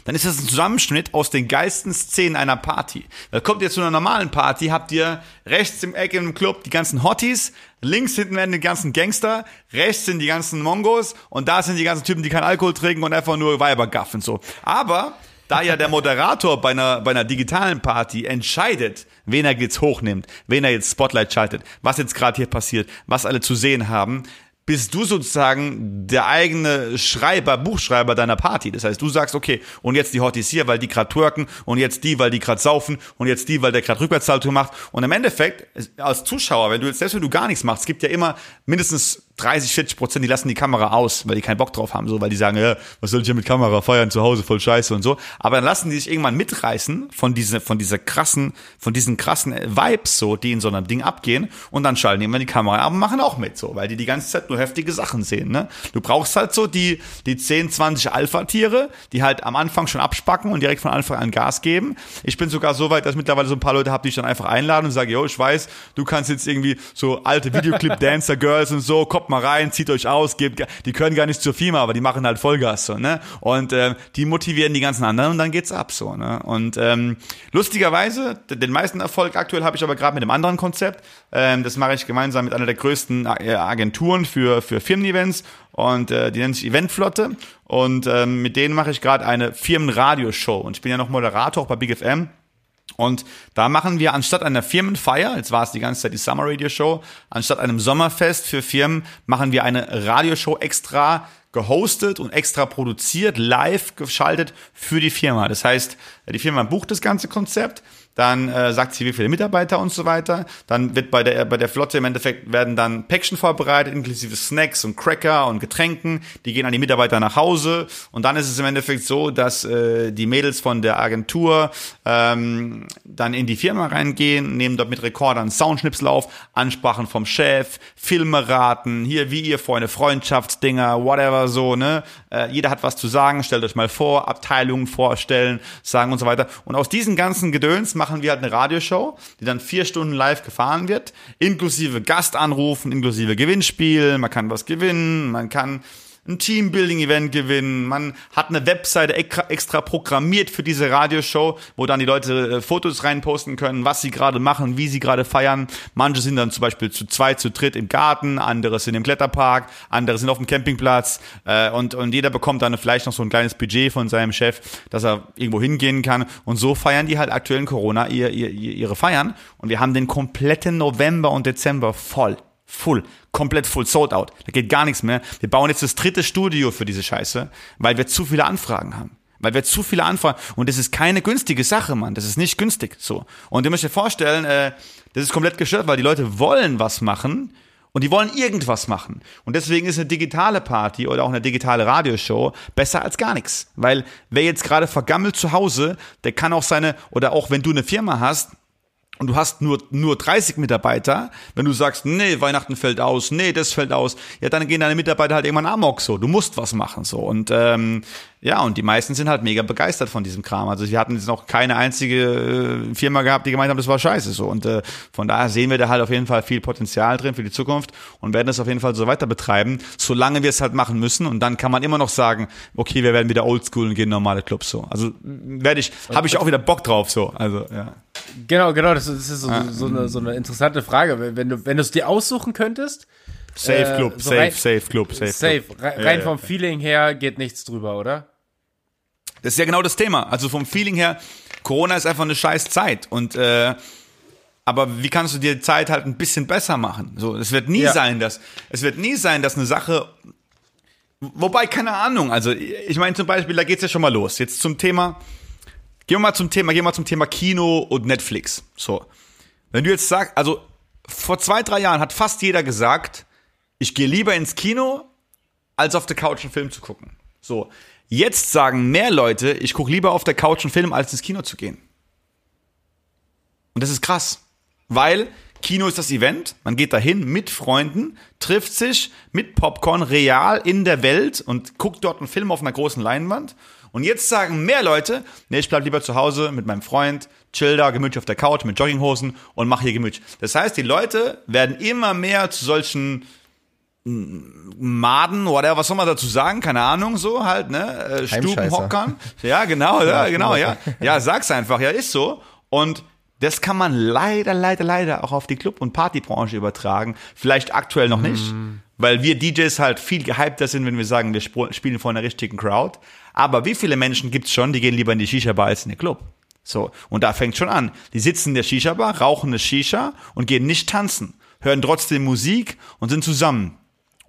dann ist das ein Zusammenschnitt aus den geilsten Szenen einer Party. Da kommt ihr zu einer normalen Party, habt ihr rechts im Eck im Club die ganzen Hotties, links hinten werden die ganzen Gangster, rechts sind die ganzen Mongos und da sind die ganzen Typen, die keinen Alkohol trinken und einfach nur Weiber gaffen so. Aber da ja der Moderator bei einer, bei einer digitalen Party entscheidet, wen er jetzt hochnimmt, wen er jetzt Spotlight schaltet, was jetzt gerade hier passiert, was alle zu sehen haben, bist du sozusagen der eigene Schreiber, Buchschreiber deiner Party. Das heißt, du sagst, okay, und jetzt die Hotties hier, weil die gerade twerken, und jetzt die, weil die gerade saufen, und jetzt die, weil der gerade Rückwärtssalto macht. Und im Endeffekt, als Zuschauer, wenn du jetzt, selbst wenn du gar nichts machst, es gibt ja immer mindestens 30, 40 Prozent, die lassen die Kamera aus, weil die keinen Bock drauf haben, so, weil die sagen, ja, was soll ich hier mit Kamera feiern zu Hause, voll scheiße und so. Aber dann lassen die sich irgendwann mitreißen von dieser, von dieser krassen, von diesen krassen Vibes, so, die in so einem Ding abgehen, und dann schalten die immer die Kamera ab und machen auch mit, so, weil die die ganze Zeit nur heftige Sachen sehen, ne. Du brauchst halt so die, die 10, 20 Alpha-Tiere, die halt am Anfang schon abspacken und direkt von Anfang an Gas geben. Ich bin sogar so weit, dass mittlerweile so ein paar Leute habe, die ich dann einfach einladen und sage, yo, ich weiß, du kannst jetzt irgendwie so alte Videoclip-Dancer-Girls und so, kommt mal rein, zieht euch aus, gebt, die können gar nicht zur Firma, aber die machen halt Vollgas so, ne? Und ähm, die motivieren die ganzen anderen und dann geht's ab so, ne? Und ähm, lustigerweise, den meisten Erfolg aktuell habe ich aber gerade mit einem anderen Konzept. Ähm, das mache ich gemeinsam mit einer der größten äh, Agenturen für für Firmen-Events und äh, die nennt sich Eventflotte und ähm, mit denen mache ich gerade eine Firmenradioshow und ich bin ja noch Moderator auch bei Big FM. Und da machen wir anstatt einer Firmenfeier, jetzt war es die ganze Zeit die Summer Radio Show, anstatt einem Sommerfest für Firmen, machen wir eine Radioshow extra gehostet und extra produziert, live geschaltet für die Firma. Das heißt, die Firma bucht das ganze Konzept, dann äh, sagt sie, wie viele Mitarbeiter und so weiter. Dann wird bei der, bei der Flotte im Endeffekt werden dann Päckchen vorbereitet, inklusive Snacks und Cracker und Getränken. Die gehen an die Mitarbeiter nach Hause. Und dann ist es im Endeffekt so, dass äh, die Mädels von der Agentur ähm, dann in die Firma reingehen, nehmen dort mit Rekordern Soundschnipsel auf, Ansprachen vom Chef, Filme raten, hier wie ihr Freunde, Freundschaftsdinger, whatever so, ne? Äh, jeder hat was zu sagen, stellt euch mal vor, Abteilungen vorstellen, sagen und so weiter. Und aus diesen ganzen Gedöns machen wir halt eine Radioshow, die dann vier Stunden live gefahren wird, inklusive Gastanrufen, inklusive Gewinnspiel, man kann was gewinnen, man kann ein Teambuilding-Event gewinnen. Man hat eine Webseite extra, programmiert für diese Radioshow, wo dann die Leute äh, Fotos reinposten können, was sie gerade machen, wie sie gerade feiern. Manche sind dann zum Beispiel zu zweit, zu dritt im Garten, andere sind im Kletterpark, andere sind auf dem Campingplatz äh, und, und jeder bekommt dann vielleicht noch so ein kleines Budget von seinem Chef, dass er irgendwo hingehen kann. Und so feiern die halt aktuell in Corona ihr, ihr, ihre Feiern. Und wir haben den kompletten November und Dezember voll full, komplett full, sold out. Da geht gar nichts mehr. Wir bauen jetzt das dritte Studio für diese Scheiße, weil wir zu viele Anfragen haben. Weil wir zu viele Anfragen und das ist keine günstige Sache, Mann. Das ist nicht günstig so. Und ihr müsst euch vorstellen, äh, das ist komplett gestört, weil die Leute wollen was machen und die wollen irgendwas machen. Und deswegen ist eine digitale Party oder auch eine digitale Radioshow besser als gar nichts. Weil wer jetzt gerade vergammelt zu Hause, der kann auch seine, oder auch wenn du eine Firma hast, und du hast nur, nur 30 Mitarbeiter, wenn du sagst, nee, Weihnachten fällt aus, nee, das fällt aus, ja, dann gehen deine Mitarbeiter halt irgendwann amok so. Du musst was machen so. Und ähm, ja, und die meisten sind halt mega begeistert von diesem Kram. Also wir hatten jetzt noch keine einzige äh, Firma gehabt, die gemeint haben, das war scheiße so. Und äh, von daher sehen wir da halt auf jeden Fall viel Potenzial drin für die Zukunft und werden das auf jeden Fall so weiter betreiben, solange wir es halt machen müssen. Und dann kann man immer noch sagen, okay, wir werden wieder oldschool und gehen normale Clubs so. Also werde ich, habe ich auch wieder Bock drauf so. Also ja. Genau, genau, das ist, so, so, eine, so eine interessante Frage. Wenn du, wenn du es dir aussuchen könntest, Safe Äh, Club, so safe, rein- safe Club, safe. safe, Club. Rein ja. vom Feeling her geht nichts drüber, oder? Das ist ja genau das Thema. Also vom Feeling her, Corona ist einfach eine scheiß Zeit. Und äh, aber wie kannst du dir die Zeit halt ein bisschen besser machen? So, es wird nie Ja. sein, dass es wird nie sein, dass eine Sache. Wobei keine Ahnung. Also ich meine zum Beispiel, da geht's ja schon mal los. Jetzt zum Thema. Gehen wir mal zum Thema, gehen wir mal zum Thema Kino und Netflix. So, wenn du jetzt sagst, also vor zwei drei Jahren hat fast jeder gesagt, ich gehe lieber ins Kino, als auf der Couch einen Film zu gucken. So, jetzt sagen mehr Leute, ich gucke lieber auf der Couch einen Film, als ins Kino zu gehen. Und das ist krass, weil Kino ist das Event, man geht dahin mit Freunden, trifft sich mit Popcorn real in der Welt und guckt dort einen Film auf einer großen Leinwand. Und jetzt sagen mehr Leute, nee, ich bleib lieber zu Hause mit meinem Freund, chill da gemütlich auf der Couch mit Jogginghosen und mach hier gemütlich. Das heißt, die Leute werden immer mehr zu solchen Maden, whatever, was soll man dazu sagen? Keine Ahnung, so halt, ne? Äh. Stubenhockern. Ja, genau, ja, genau, ja. Ja, sag's einfach, ja, ist so. Und das kann man leider, leider, leider auch auf die Club- und Partybranche übertragen. Vielleicht aktuell noch nicht, weil wir DJs halt viel gehypter sind, wenn wir sagen, wir spro- spielen vor einer richtigen Crowd. Aber wie viele Menschen gibt's schon, die gehen lieber in die Shisha-Bar als in den Club? So, und da fängt schon an. Die sitzen in der Shisha-Bar, rauchen eine Shisha und gehen nicht tanzen, hören trotzdem Musik und sind zusammen.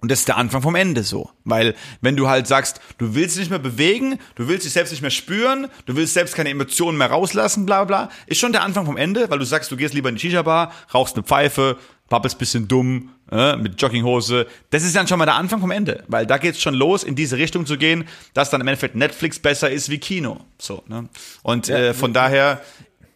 Und das ist der Anfang vom Ende so. Weil, wenn du halt sagst, du willst dich nicht mehr bewegen, du willst dich selbst nicht mehr spüren, du willst selbst keine Emotionen mehr rauslassen, bla bla, ist schon der Anfang vom Ende, weil du sagst, du gehst lieber in die Shisha-Bar, rauchst eine Pfeife, babbelst bisschen dumm, äh, mit Jogginghose. Das ist dann schon mal der Anfang vom Ende. Weil da geht's schon los, in diese Richtung zu gehen, dass dann im Endeffekt Netflix besser ist wie Kino. So, ne? Und äh, von daher,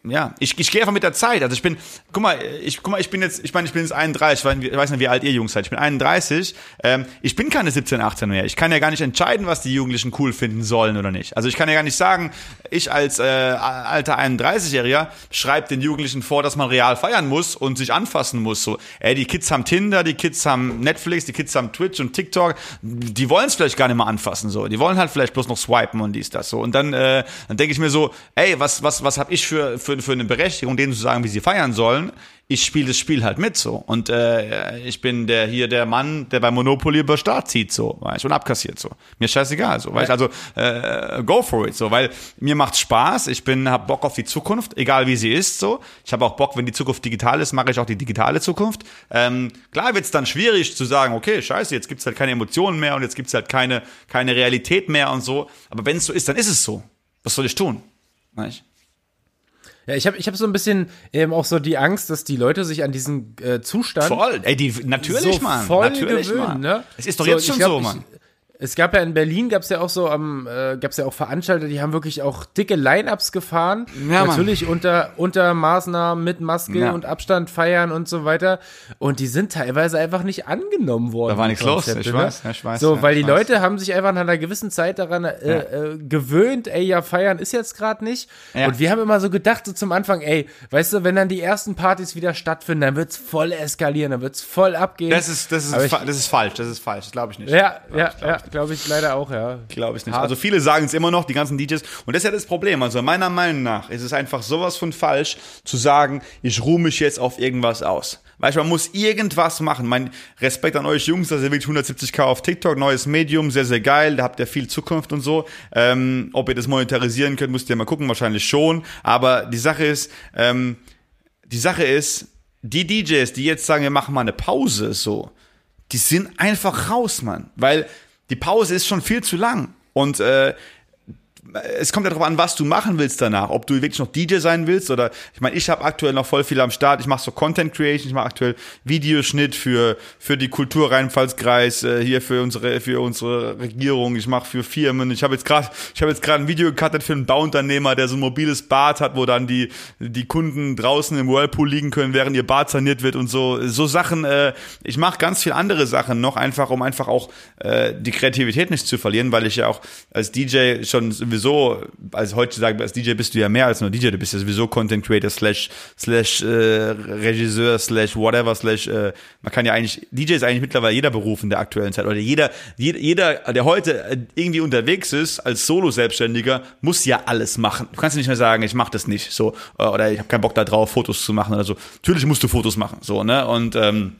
ja, ich, ich gehe einfach mit der Zeit. Also ich bin, guck mal, ich, guck mal, ich bin jetzt, ich meine, ich bin jetzt 31, ich weiß nicht, wie alt ihr Jungs seid. Ich bin 31. Ähm, ich bin keine 17, 18 mehr. Ich kann ja gar nicht entscheiden, was die Jugendlichen cool finden sollen oder nicht. Also ich kann ja gar nicht sagen, ich als äh, alter 31-Jähriger schreibe den Jugendlichen vor, dass man real feiern muss und sich anfassen muss. So, ey, die Kids haben Tinder, die Kids haben Netflix, die Kids haben Twitch und TikTok. Die wollen es vielleicht gar nicht mal anfassen. So, die wollen halt vielleicht bloß noch swipen und dies das so. Und dann, äh, dann denke ich mir so, ey, was was was habe ich für für für eine Berechtigung, denen zu sagen, wie sie feiern sollen? Ich spiele das Spiel halt mit so und äh, ich bin der hier der Mann, der bei Monopoly über Start zieht so, weißt, und abkassiert so. Mir ist scheißegal so, weißt, also äh, go for it so, weil mir macht's Spaß. Ich bin hab Bock auf die Zukunft, egal wie sie ist so. Ich habe auch Bock, wenn die Zukunft digital ist, mache ich auch die digitale Zukunft. Ähm, klar wird's dann schwierig zu sagen, okay, scheiße, jetzt gibt's halt keine Emotionen mehr und jetzt gibt's halt keine keine Realität mehr und so. Aber wenn es so ist, dann ist es so. Was soll ich tun? Weißt? Ja, ich habe ich hab so ein bisschen eben auch so die Angst, dass die Leute sich an diesen äh, Zustand Voll, ey, die natürlich, so Mann, voll natürlich, gewöhnen, Mann. ne? Es ist doch So, jetzt schon ich glaub, so, ich- Mann. Es gab ja in Berlin, gab's ja auch so am, äh, gab's ja auch Veranstalter, die haben wirklich auch dicke Line-Ups gefahren. Ja, Mann. Natürlich unter, unter Maßnahmen mit Maske Ja. und Abstand feiern und so weiter. Und die sind teilweise einfach nicht angenommen worden. Da war nichts los, ich ne? weiß, ich weiß, So, ja, weil die weiß. Leute haben sich einfach nach einer gewissen Zeit daran äh, äh, gewöhnt, ey, ja, feiern ist jetzt gerade nicht. Und wir haben immer so gedacht, so zum Anfang, ey, weißt du, wenn dann die ersten Partys wieder stattfinden, dann wird's voll eskalieren, dann wird's voll abgehen. Das ist, das ist, ich- das ist falsch, das ist falsch, das glaube ich nicht. ja, ja, ja, glaube ich leider auch, ja. Glaube ich nicht. Hart. Also viele sagen es immer noch, die ganzen DJs. Und das ist ja das Problem. Also meiner Meinung nach ist es einfach sowas von falsch, zu sagen, ich ruhe mich jetzt auf irgendwas aus. Weißt du, man muss irgendwas machen. Mein Respekt an euch Jungs, dass ihr wirklich 170k auf TikTok, neues Medium, sehr, sehr geil. Da habt ihr viel Zukunft und so. Ähm, ob ihr das monetarisieren könnt, müsst ihr mal gucken, wahrscheinlich schon. Aber die Sache ist, ähm, die Sache ist, die DJs, die jetzt sagen, wir machen mal eine Pause, so, die sind einfach raus, Mann. Weil die Pause ist schon viel zu lang. Und äh, es kommt ja darauf an, was du machen willst danach. Ob du wirklich noch DJ sein willst oder ich meine, ich habe aktuell noch voll viel am Start. Ich mache so Content Creation, ich mache aktuell Videoschnitt für für die Kultur Rheinpfalz-Kreis, äh, hier für unsere für unsere Regierung. Ich mache für Firmen. Ich habe jetzt gerade ich habe jetzt gerade ein Video gecuttet für einen Bauunternehmer, der so ein mobiles Bad hat, wo dann die die Kunden draußen im Whirlpool liegen können, während ihr Bad saniert wird und so so Sachen. Äh, ich mache ganz viel andere Sachen noch einfach, um einfach auch äh, die Kreativität nicht zu verlieren, weil ich ja auch als DJ schon sowieso, also heutzutage als DJ bist du ja mehr als nur DJ, du bist ja sowieso Content Creator slash slash äh, Regisseur slash whatever slash äh, man kann ja eigentlich DJ ist eigentlich mittlerweile jeder Beruf in der aktuellen Zeit oder jeder jeder, der heute irgendwie unterwegs ist als Solo Selbstständiger muss ja alles machen. Du kannst nicht mehr sagen, ich mache das nicht so äh, oder ich habe keinen Bock da drauf Fotos zu machen oder so. Natürlich musst du Fotos machen so ne und ähm,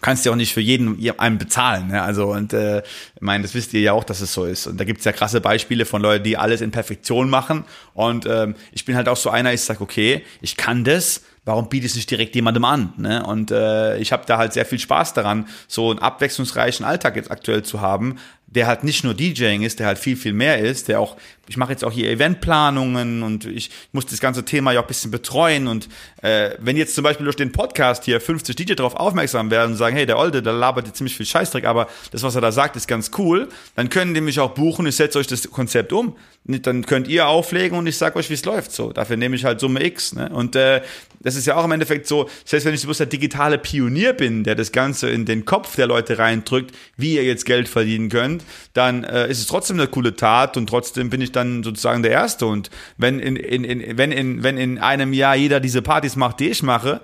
kannst ja auch nicht für jeden einen bezahlen. Ne? Also und äh, ich meine, das wisst ihr ja auch, dass es so ist. Und da gibt's ja krasse Beispiele von Leuten, die alles in Perfektion machen. Und ähm, ich bin halt auch so einer, ich sag, okay, ich kann das, warum biete ich es nicht direkt jemandem an? Ne? Und äh, ich habe da halt sehr viel Spaß daran, so einen abwechslungsreichen Alltag jetzt aktuell zu haben, der halt nicht nur DJing ist, der halt viel, viel mehr ist, der auch, ich mache jetzt auch hier Eventplanungen und ich muss das ganze Thema ja auch ein bisschen betreuen und äh, wenn jetzt zum Beispiel durch den Podcast hier 50 DJ darauf aufmerksam werden und sagen, hey, der Olde, der labert jetzt ziemlich viel Scheißdreck, aber das, was er da sagt, ist ganz cool, dann können die mich auch buchen, ich setze euch das Konzept um, dann könnt ihr auflegen und ich sag euch, wie es läuft, so. Dafür nehme ich halt Summe X, ne? Und äh, das ist ja auch im Endeffekt so, selbst wenn ich bloß der digitale Pionier bin, der das Ganze in den Kopf der Leute reindrückt, wie ihr jetzt Geld verdienen könnt, dann äh, ist es trotzdem eine coole Tat und trotzdem bin ich dann sozusagen der Erste. Und wenn in, in, in, wenn in, wenn in einem Jahr jeder diese Partys macht, die ich mache,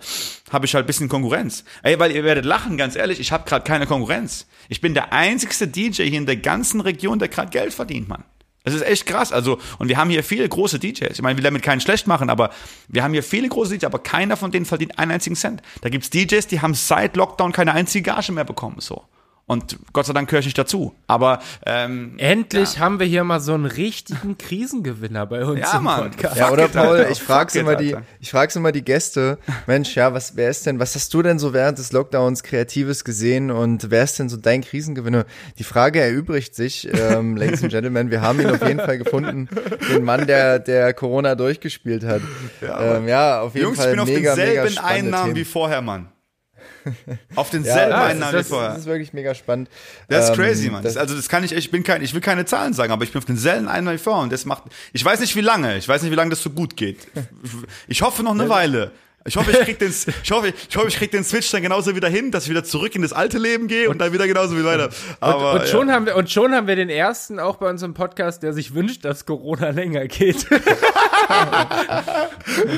habe ich halt ein bisschen Konkurrenz. Ey, weil ihr werdet lachen, ganz ehrlich, ich habe gerade keine Konkurrenz. Ich bin der einzigste DJ hier in der ganzen Region, der gerade Geld verdient, Mann. Das ist echt krass. Also, und wir haben hier viele große DJs. Ich meine, will damit keinen schlecht machen, aber wir haben hier viele große DJs, aber keiner von denen verdient einen einzigen Cent. Da gibt's DJs, die haben seit Lockdown keine einzige Gage mehr bekommen, so. Und Gott sei Dank gehöre ich nicht dazu. Aber ähm, endlich ja. haben wir hier mal so einen richtigen Krisengewinner bei uns ja, im Mann. Podcast. Ja, oder Paul, ich frage immer die, ich frage immer die Gäste, Mensch, ja, was, wer ist denn, was hast du denn so während des Lockdowns Kreatives gesehen und wer ist denn so dein Krisengewinner? Die Frage erübrigt sich, ähm, Ladies and Gentlemen, wir haben ihn auf jeden Fall gefunden, den Mann, der, der Corona durchgespielt hat. Ja, ähm, ja auf jeden Jungs, Fall ich bin mega, auf denselben Einnahmen wie vorher, Mann. Auf denselben ja, Einnahmen wie vorher. Das ist wirklich mega spannend. Das ist ähm, crazy, Mann. Das, also das kann ich, ich bin kein, ich will keine Zahlen sagen, aber ich bin auf denselben Einnahmen wie vorher und das macht, ich weiß nicht wie lange, ich weiß nicht wie lange das so gut geht. Ich hoffe noch eine Weile. Ich hoffe, ich krieg den, ich hoffe, ich hoffe, ich krieg den Switch dann genauso wieder hin, dass ich wieder zurück in das alte Leben gehe und, und dann wieder genauso wie weiter. Aber, und, und schon ja. haben wir, und schon haben wir den ersten auch bei uns im Podcast, der sich wünscht, dass Corona länger geht.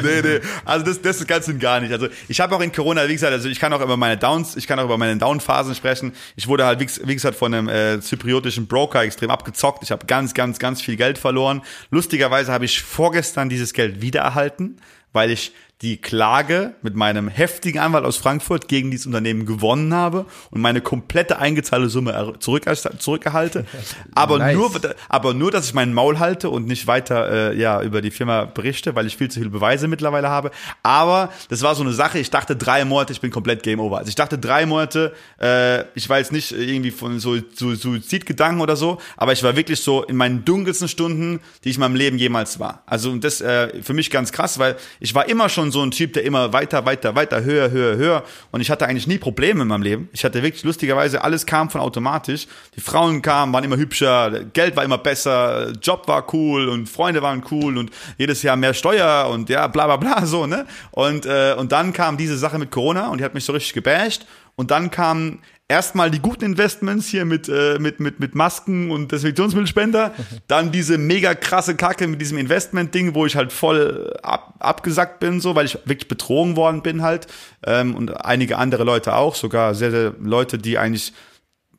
nee, nee. Also das, das ist ganz und gar nicht. Also ich habe auch in Corona, wie gesagt, also ich kann auch über meine Downs, ich kann auch über meine Downphasen sprechen. Ich wurde halt, wie gesagt, von einem äh, zypriotischen Broker extrem abgezockt. Ich habe ganz, ganz, ganz viel Geld verloren. Lustigerweise habe ich vorgestern dieses Geld wiedererhalten, weil ich die Klage mit meinem heftigen Anwalt aus Frankfurt gegen dieses Unternehmen gewonnen habe und meine komplette eingezahlte Summe zurück, zurückerhalte. Aber nice. nur, aber nur, dass ich meinen Maul halte und nicht weiter äh, ja über die Firma berichte, weil ich viel zu viele Beweise mittlerweile habe. Aber das war so eine Sache. Ich dachte drei Monate, ich bin komplett Game Over. Also ich dachte drei Monate. Äh, ich war jetzt nicht irgendwie von so, so Suizidgedanken oder so, aber ich war wirklich so in meinen dunkelsten Stunden, die ich in meinem Leben jemals war. Also das äh, für mich ganz krass, weil ich war immer schon so ein Typ, der immer weiter, weiter, weiter, höher, höher, höher. Und ich hatte eigentlich nie Probleme in meinem Leben. Ich hatte wirklich lustigerweise, alles kam von automatisch. Die Frauen kamen, waren immer hübscher, Geld war immer besser, Job war cool und Freunde waren cool und jedes Jahr mehr Steuer und ja, bla bla bla, so, ne? Und, äh, und dann kam diese Sache mit Corona und die hat mich so richtig gebasht. Und dann kam erstmal die guten Investments hier mit, äh, mit, mit, mit Masken und Desinfektionsmittelspender, dann diese mega krasse Kacke mit diesem Investment-Ding, wo ich halt voll ab, abgesackt bin, so, weil ich wirklich betrogen worden bin halt. Ähm, und einige andere Leute auch, sogar sehr, sehr Leute, die eigentlich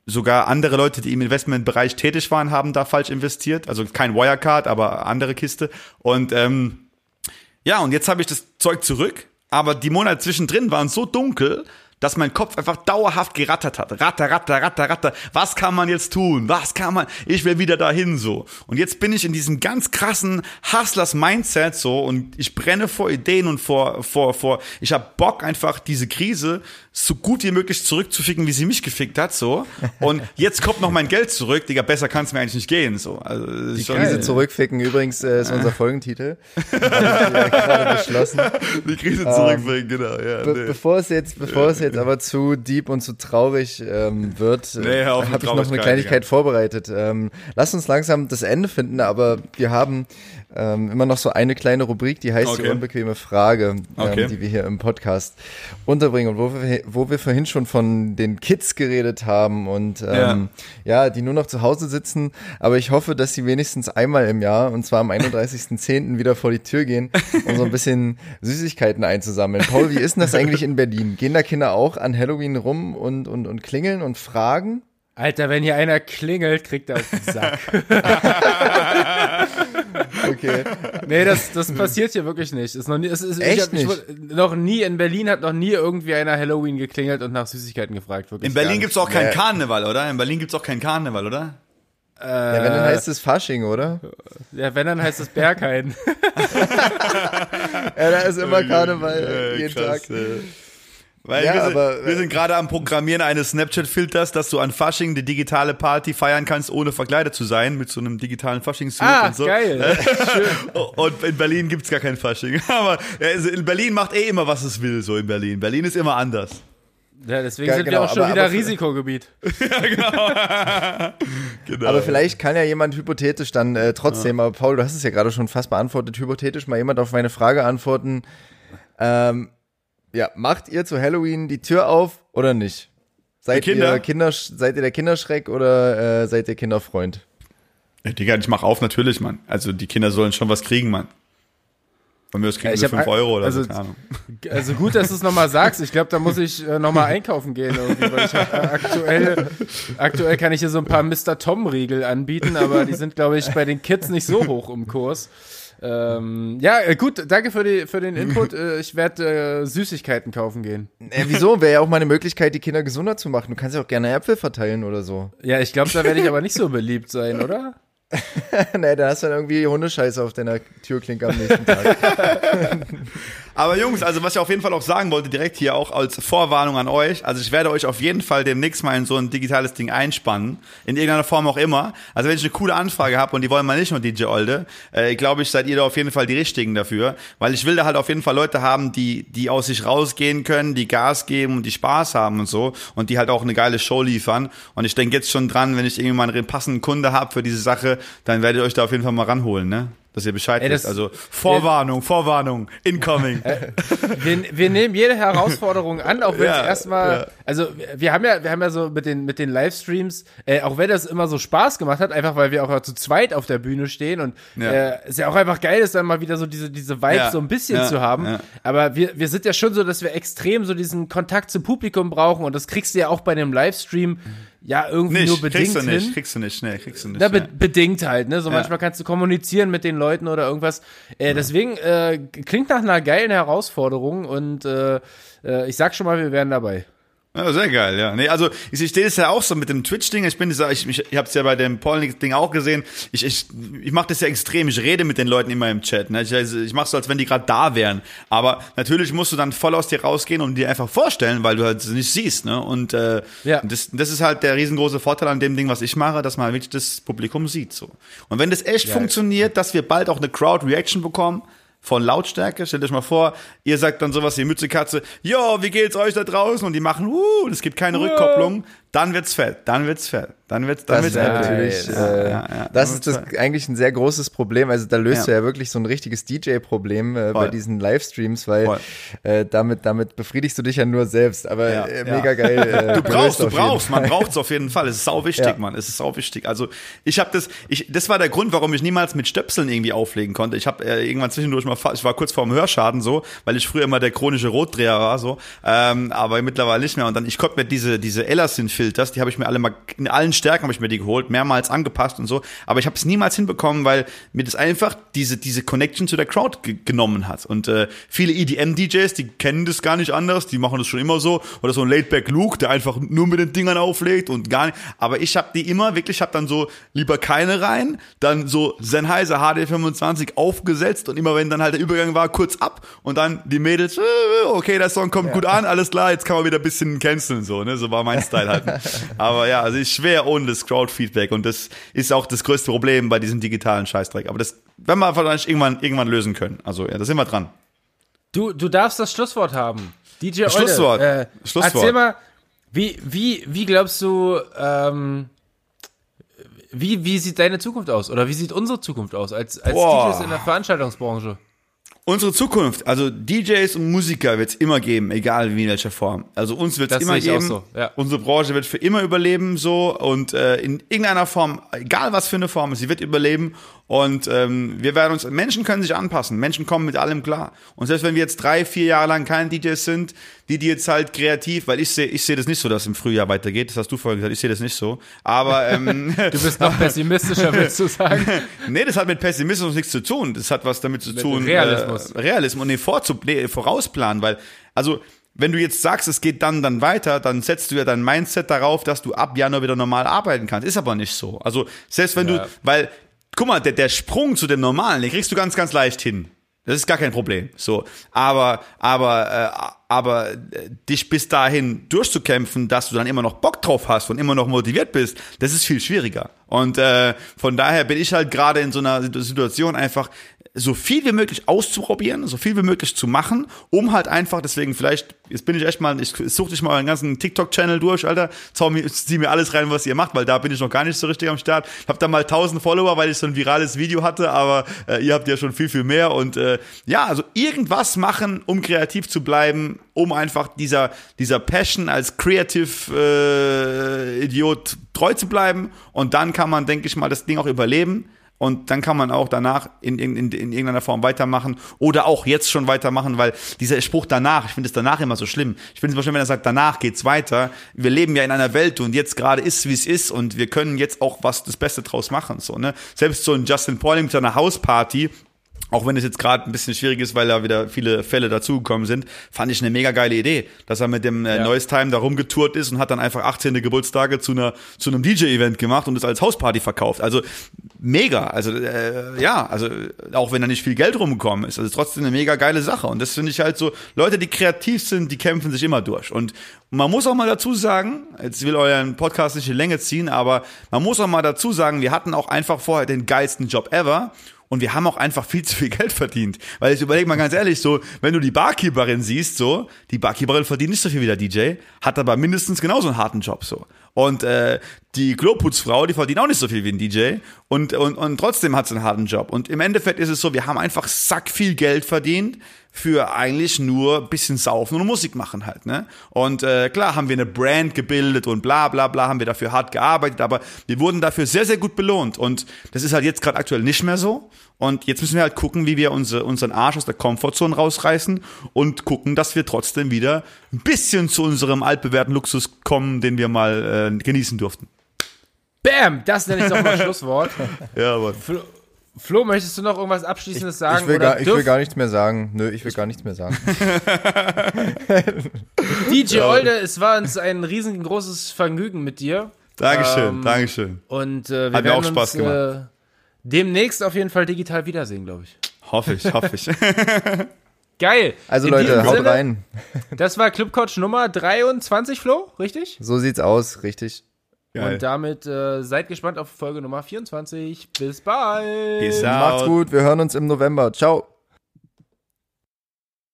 sogar andere Leute, die im Investmentbereich tätig waren, haben da falsch investiert. Also kein Wirecard, aber andere Kiste. Und ähm, ja, und jetzt habe ich das Zeug zurück, aber die Monate zwischendrin waren so dunkel, dass mein Kopf einfach dauerhaft gerattert hat. Ratter, ratter, ratter, ratter. Was kann man jetzt tun? Was kann man? Ich will wieder dahin so. Und jetzt bin ich in diesem ganz krassen Hustlers Mindset so und ich brenne vor Ideen und vor, vor, vor. Ich habe Bock einfach diese Krise so gut wie möglich zurückzuficken, wie sie mich gefickt hat so. Und jetzt kommt noch mein Geld zurück, Digga. Besser kann es mir eigentlich nicht gehen so. Also, Die Krise zurückficken übrigens äh, ist unser Folgentitel. Ja gerade beschlossen. Die Krise zurückficken, genau. Ja, Be nee. Bevor es jetzt, bevor es jetzt aber zu deep und zu traurig ähm, wird, Nee, äh, mit habe ich noch eine Kleinigkeit Digga. vorbereitet. Ähm, lass uns langsam das Ende finden, aber wir haben ähm, immer noch so eine kleine Rubrik, die heißt die Okay. unbequeme Frage, ähm, Okay. die wir hier im Podcast unterbringen und wo wir, wo wir vorhin schon von den Kids geredet haben und ähm, ja. die nur noch zu Hause sitzen, aber ich hoffe, dass sie wenigstens einmal im Jahr und zwar am 31.10. wieder vor die Tür gehen, um so ein bisschen Süßigkeiten einzusammeln. Paul, wie ist denn das eigentlich in Berlin? Gehen da Kinder auch an Halloween rum und, und, und klingeln und fragen? Alter, wenn hier einer klingelt, kriegt er auf den Sack. Okay. nee, das, das passiert hier wirklich nicht. Ist noch nie, es ist, ich Echt hab, ich, wurde- noch nie, in Berlin hat noch nie irgendwie einer Halloween geklingelt und nach Süßigkeiten gefragt. Wirklich In Berlin gar gibt's auch keinen Nee. Karneval, oder? In Berlin gibt's auch keinen Karneval, oder? Ja, wenn dann heißt es Fasching, oder? nicht. Ja, wenn, dann heißt es Berghain. Ja, da ist immer Karneval äh, jeden krass, Tag. Äh. Weil Ja, wir, sind, aber, äh, wir sind gerade am Programmieren eines Snapchat-Filters, dass du an Fasching die digitale Party feiern kannst, ohne verkleidet zu sein, mit so einem digitalen Faschingsuit ah, und so. geil. Und in Berlin gibt's gar kein Fasching. Aber ja, also in Berlin macht eh immer, was es will, so in Berlin. Berlin ist immer anders. Ja, deswegen Ja, sind genau, wir auch schon aber- wieder aber- Risikogebiet. Genau. Aber vielleicht kann ja jemand hypothetisch dann äh, trotzdem, aber Paul, du hast es ja gerade schon fast beantwortet, hypothetisch mal jemand auf meine Frage antworten. Ähm, ja, macht ihr zu Halloween die Tür auf oder nicht? Seid Kinder? ihr Kinder, seid ihr der Kinderschreck oder äh, seid ihr Kinderfreund? Ja, Digga, ich mach auf natürlich, Mann. Also die Kinder sollen schon was kriegen, Mann. Von mir aus kriegen Ja, sie hab 5 a- Euro oder also- so. keine Ahnung. Also gut, dass du es nochmal sagst. Ich glaube, da muss ich äh, nochmal einkaufen gehen irgendwie, weil ich hab, äh, aktuell, aktuell kann ich hier so ein paar Mr. Tom-Riegel anbieten, aber die sind, glaube ich, bei den Kids nicht so hoch im Kurs. Ähm, ja, äh, gut, danke für, die, für den Input. Äh, ich werde äh, Süßigkeiten kaufen gehen. Äh, wieso? Wäre ja auch mal eine Möglichkeit, die Kinder gesunder zu machen. Du kannst ja auch gerne Äpfel verteilen oder so. Ja, ich glaube, da werde ich aber nicht so beliebt sein, oder? nee, da hast du dann irgendwie Hundescheiße auf deiner Türklinke am nächsten Tag. Aber Jungs, also was ich auf jeden Fall auch sagen wollte, direkt hier auch als Vorwarnung an euch, also ich werde euch auf jeden Fall demnächst mal in so ein digitales Ding einspannen, in irgendeiner Form auch immer. Also wenn ich eine coole Anfrage habe und die wollen mal nicht nur DJ Olde, äh, glaube ich, seid ihr da auf jeden Fall die Richtigen dafür, weil ich will da halt auf jeden Fall Leute haben, die die aus sich rausgehen können, die Gas geben und die Spaß haben und so und die halt auch eine geile Show liefern. Und ich denke jetzt schon dran, wenn ich irgendwie mal einen passenden Kunde habe für diese Sache, dann werdet ihr euch da auf jeden Fall mal ranholen, ne? Dass ihr Bescheid Ey, wisst. Also Vorwarnung, Vorwarnung, incoming. Wir, wir nehmen jede Herausforderung an, auch wenn es Ja, erstmal, ja. also wir- haben ja, wir haben ja so mit den mit den Livestreams, äh, auch wenn das immer so Spaß gemacht hat, einfach weil wir auch zu zweit auf der Bühne stehen und Ja. äh, es ja auch einfach geil ist, dann mal wieder so diese diese Vibe Ja, so ein bisschen zu haben. Aber wir wir sind ja schon so, dass wir extrem so diesen Kontakt zum Publikum brauchen und das kriegst du ja auch bei dem Livestream ja irgendwie Nicht, nur bedingt kriegst du nicht, hin. kriegst du nicht, nee, kriegst du nicht. Na, be bedingt halt, ne? So Ja. manchmal kannst du kommunizieren mit den Leuten oder irgendwas. Äh, deswegen äh, klingt nach einer geilen Herausforderung und äh, äh, ich sag schon mal, wir wären dabei. Ja, sehr geil, ja. Nee, also ich, ich stehe das ja auch so mit dem Twitch-Ding. Ich bin dieser, ich, ich, ich habe es ja bei dem Paul-Ding auch gesehen. Ich, ich, ich mache das ja extrem. Ich rede mit den Leuten immer im Chat. Ne? Ich, also, ich mache so, als wenn die gerade da wären. Aber natürlich musst du dann voll aus dir rausgehen und dir einfach vorstellen, weil du halt sie nicht siehst. Ne? Und äh, Ja. das, das ist halt der riesengroße Vorteil an dem Ding, was ich mache, dass man wirklich das Publikum sieht. So. Und wenn das echt funktioniert, dass wir bald auch eine Crowd-Reaction bekommen, von Lautstärke. Stellt euch mal vor, ihr sagt dann sowas wie Mützekatze, jo, wie geht's euch da draußen? Und die machen, uh, es gibt keine Rückkopplung. Dann wird's fett, dann wird's fett, dann wird's, dann Das wird's natürlich, äh, ja, ja. das ist das fett. eigentlich ein sehr großes Problem. Also da löst Ja. du ja wirklich so ein richtiges DJ-Problem äh, bei diesen Livestreams, weil Voll. äh, damit, damit befriedigst du dich ja nur selbst. Aber Ja, äh, mega geil. Äh, Du brauchst, du brauchst, man braucht's auf jeden Fall. Es ist sau wichtig, Ja. Mann. Es ist sau wichtig. Also ich habe das, ich, das war der Grund, warum ich niemals mit Stöpseln irgendwie auflegen konnte. Ich habe äh, irgendwann zwischendurch mal, ich war kurz vorm Hörschaden so, weil ich früher immer der chronische Rotdreher war so, ähm, aber mittlerweile nicht mehr. Und dann, ich konnte mir diese diese Elasin Filters, die habe ich mir alle mal, in allen Stärken habe ich mir die geholt, mehrmals angepasst und so, aber ich habe es niemals hinbekommen, weil mir das einfach diese, diese Connection zu der Crowd genommen hat. Und äh, viele EDM-DJs, die kennen das gar nicht anders, die machen das schon immer so, oder so ein Laidback Luke, der einfach nur mit den Dingern auflegt und gar nicht, aber ich habe die immer wirklich, habe dann so lieber keine rein, dann so Sennheiser HD25 aufgesetzt und immer wenn dann halt der Übergang war, kurz ab und dann die Mädels, äh, okay, der Song kommt ja. gut an, alles klar, jetzt kann man wieder ein bisschen canceln, so, ne, so war mein Style halt. Aber ja, also ist schwer ohne das Crowd-Feedback und das ist auch das größte Problem bei diesem digitalen Scheißdreck, aber das, wenn wir vielleicht irgendwann, irgendwann lösen können, also ja, da sind wir dran. Du, du darfst das Schlusswort haben. DJ Schlusswort. Äh, Schlusswort. Erzähl mal, wie, wie, wie glaubst du, ähm, wie, wie sieht deine Zukunft aus? Oder wie sieht unsere Zukunft aus als, als DJs in der Veranstaltungsbranche? Unsere Zukunft, also DJs und Musiker wird es immer geben, egal wie in welcher Form. Also uns wird es immer geben. So, ja. Unsere Branche wird für immer überleben so und äh, in irgendeiner Form, egal was für eine Form, sie wird überleben und ähm, wir werden uns, Menschen können sich anpassen, Menschen kommen mit allem klar. Und selbst wenn wir jetzt drei, vier Jahre lang keine DJs sind, die, die jetzt halt kreativ, weil ich sehe ich sehe das nicht so, dass es im Frühjahr weitergeht, das hast du vorhin gesagt, ich sehe das nicht so. Aber ähm, Du bist noch pessimistischer, willst du sagen? nee, das hat mit Pessimismus nichts zu tun. Das hat was damit zu mit tun. Realismus. Äh, Realismus und nee, vorzub nee, vorausplanen, weil, also wenn du jetzt sagst, es geht dann dann weiter, dann setzt du ja dein Mindset darauf, dass du ab Januar wieder normal arbeiten kannst. Ist aber nicht so. Also selbst wenn ja. du, weil guck mal, der, der Sprung zu dem Normalen, den kriegst du ganz, ganz leicht hin. Das ist gar kein Problem. So, aber, aber, äh, aber äh, dich bis dahin durchzukämpfen, dass du dann immer noch Bock drauf hast und immer noch motiviert bist, das ist viel schwieriger. Und äh, von daher bin ich halt gerade in so einer Situation einfach so viel wie möglich auszuprobieren, so viel wie möglich zu machen, um halt einfach, deswegen vielleicht, jetzt bin ich echt mal, ich suche dich mal einen ganzen TikTok-Channel durch, Alter, zau mir, zieh mir alles rein, was ihr macht, weil da bin ich noch gar nicht so richtig am Start. Ich habe da mal 1000 Follower, weil ich so ein virales Video hatte, aber äh, ihr habt ja schon viel, viel mehr und äh, ja, also irgendwas machen, um kreativ zu bleiben, um einfach dieser, dieser Passion als Creative äh, Idiot treu zu bleiben und dann kann man, denke ich mal, das Ding auch überleben und dann kann man auch danach in, in, in, in irgendeiner Form weitermachen oder auch jetzt schon weitermachen, weil dieser Spruch danach, ich finde es danach immer so schlimm. Ich finde es immer schlimm, wenn er sagt, danach geht's weiter. Wir leben ja in einer Welt und jetzt gerade ist, wie es ist und wir können jetzt auch was das Beste draus machen. So, ne? Selbst so ein Justin Pauling mit seiner Hausparty, auch wenn es jetzt gerade ein bisschen schwierig ist, weil da wieder viele Fälle dazugekommen sind, fand ich eine mega geile Idee, dass er mit dem äh, ja. Noise Time da rumgetourt ist und hat dann einfach 18. Geburtstage zu einer zu einem DJ-Event gemacht und es als Hausparty verkauft. Also mega, also äh, ja, also auch wenn da nicht viel Geld rumgekommen ist, also trotzdem eine mega geile Sache und das finde ich halt so, Leute, die kreativ sind, die kämpfen sich immer durch und man muss auch mal dazu sagen, jetzt will euren Podcast nicht in Länge ziehen, aber man muss auch mal dazu sagen, wir hatten auch einfach vorher den geilsten Job ever und wir haben auch einfach viel zu viel Geld verdient. Weil jetzt überleg mal ganz ehrlich, so, wenn du die Barkeeperin siehst, so, die Barkeeperin verdient nicht so viel wie der DJ, hat aber mindestens genauso einen harten Job, so. Und äh, die Kloputzfrau, die verdient auch nicht so viel wie ein DJ und, und, und trotzdem hat sie einen harten Job. Und im Endeffekt ist es so, wir haben einfach sack viel Geld verdient für eigentlich nur bisschen saufen und Musik machen halt, ne? Und äh, klar haben wir eine Brand gebildet und bla bla bla, haben wir dafür hart gearbeitet, aber wir wurden dafür sehr, sehr gut belohnt. Und das ist halt jetzt gerade aktuell nicht mehr so. Und jetzt müssen wir halt gucken, wie wir unsere, unseren Arsch aus der Komfortzone rausreißen und gucken, dass wir trotzdem wieder ein bisschen zu unserem altbewährten Luxus kommen, den wir mal äh, genießen durften. Bam! Das nenne ich doch mal Schlusswort. ja, aber. Flo, möchtest du noch irgendwas Abschließendes sagen? Ich will, gar, ich will gar nichts mehr sagen. Nö, ich will gar nichts mehr sagen. DJ Olde, es war uns ein riesengroßes Vergnügen mit dir. Dankeschön, ähm, Dankeschön. Und äh, wir Hat mir auch Spaß uns, gemacht. Äh, demnächst auf jeden Fall digital wiedersehen, glaube ich. Hoffe ich, hoffe ich. Geil. Also In Leute, haut Sinne, rein. Das war Clubcoach Nummer 23, Flo, richtig? So sieht's aus, richtig. Geil. Und damit äh, seid gespannt auf Folge Nummer 24. Bis bald. Peace out. Macht's gut, wir hören uns im November. Ciao.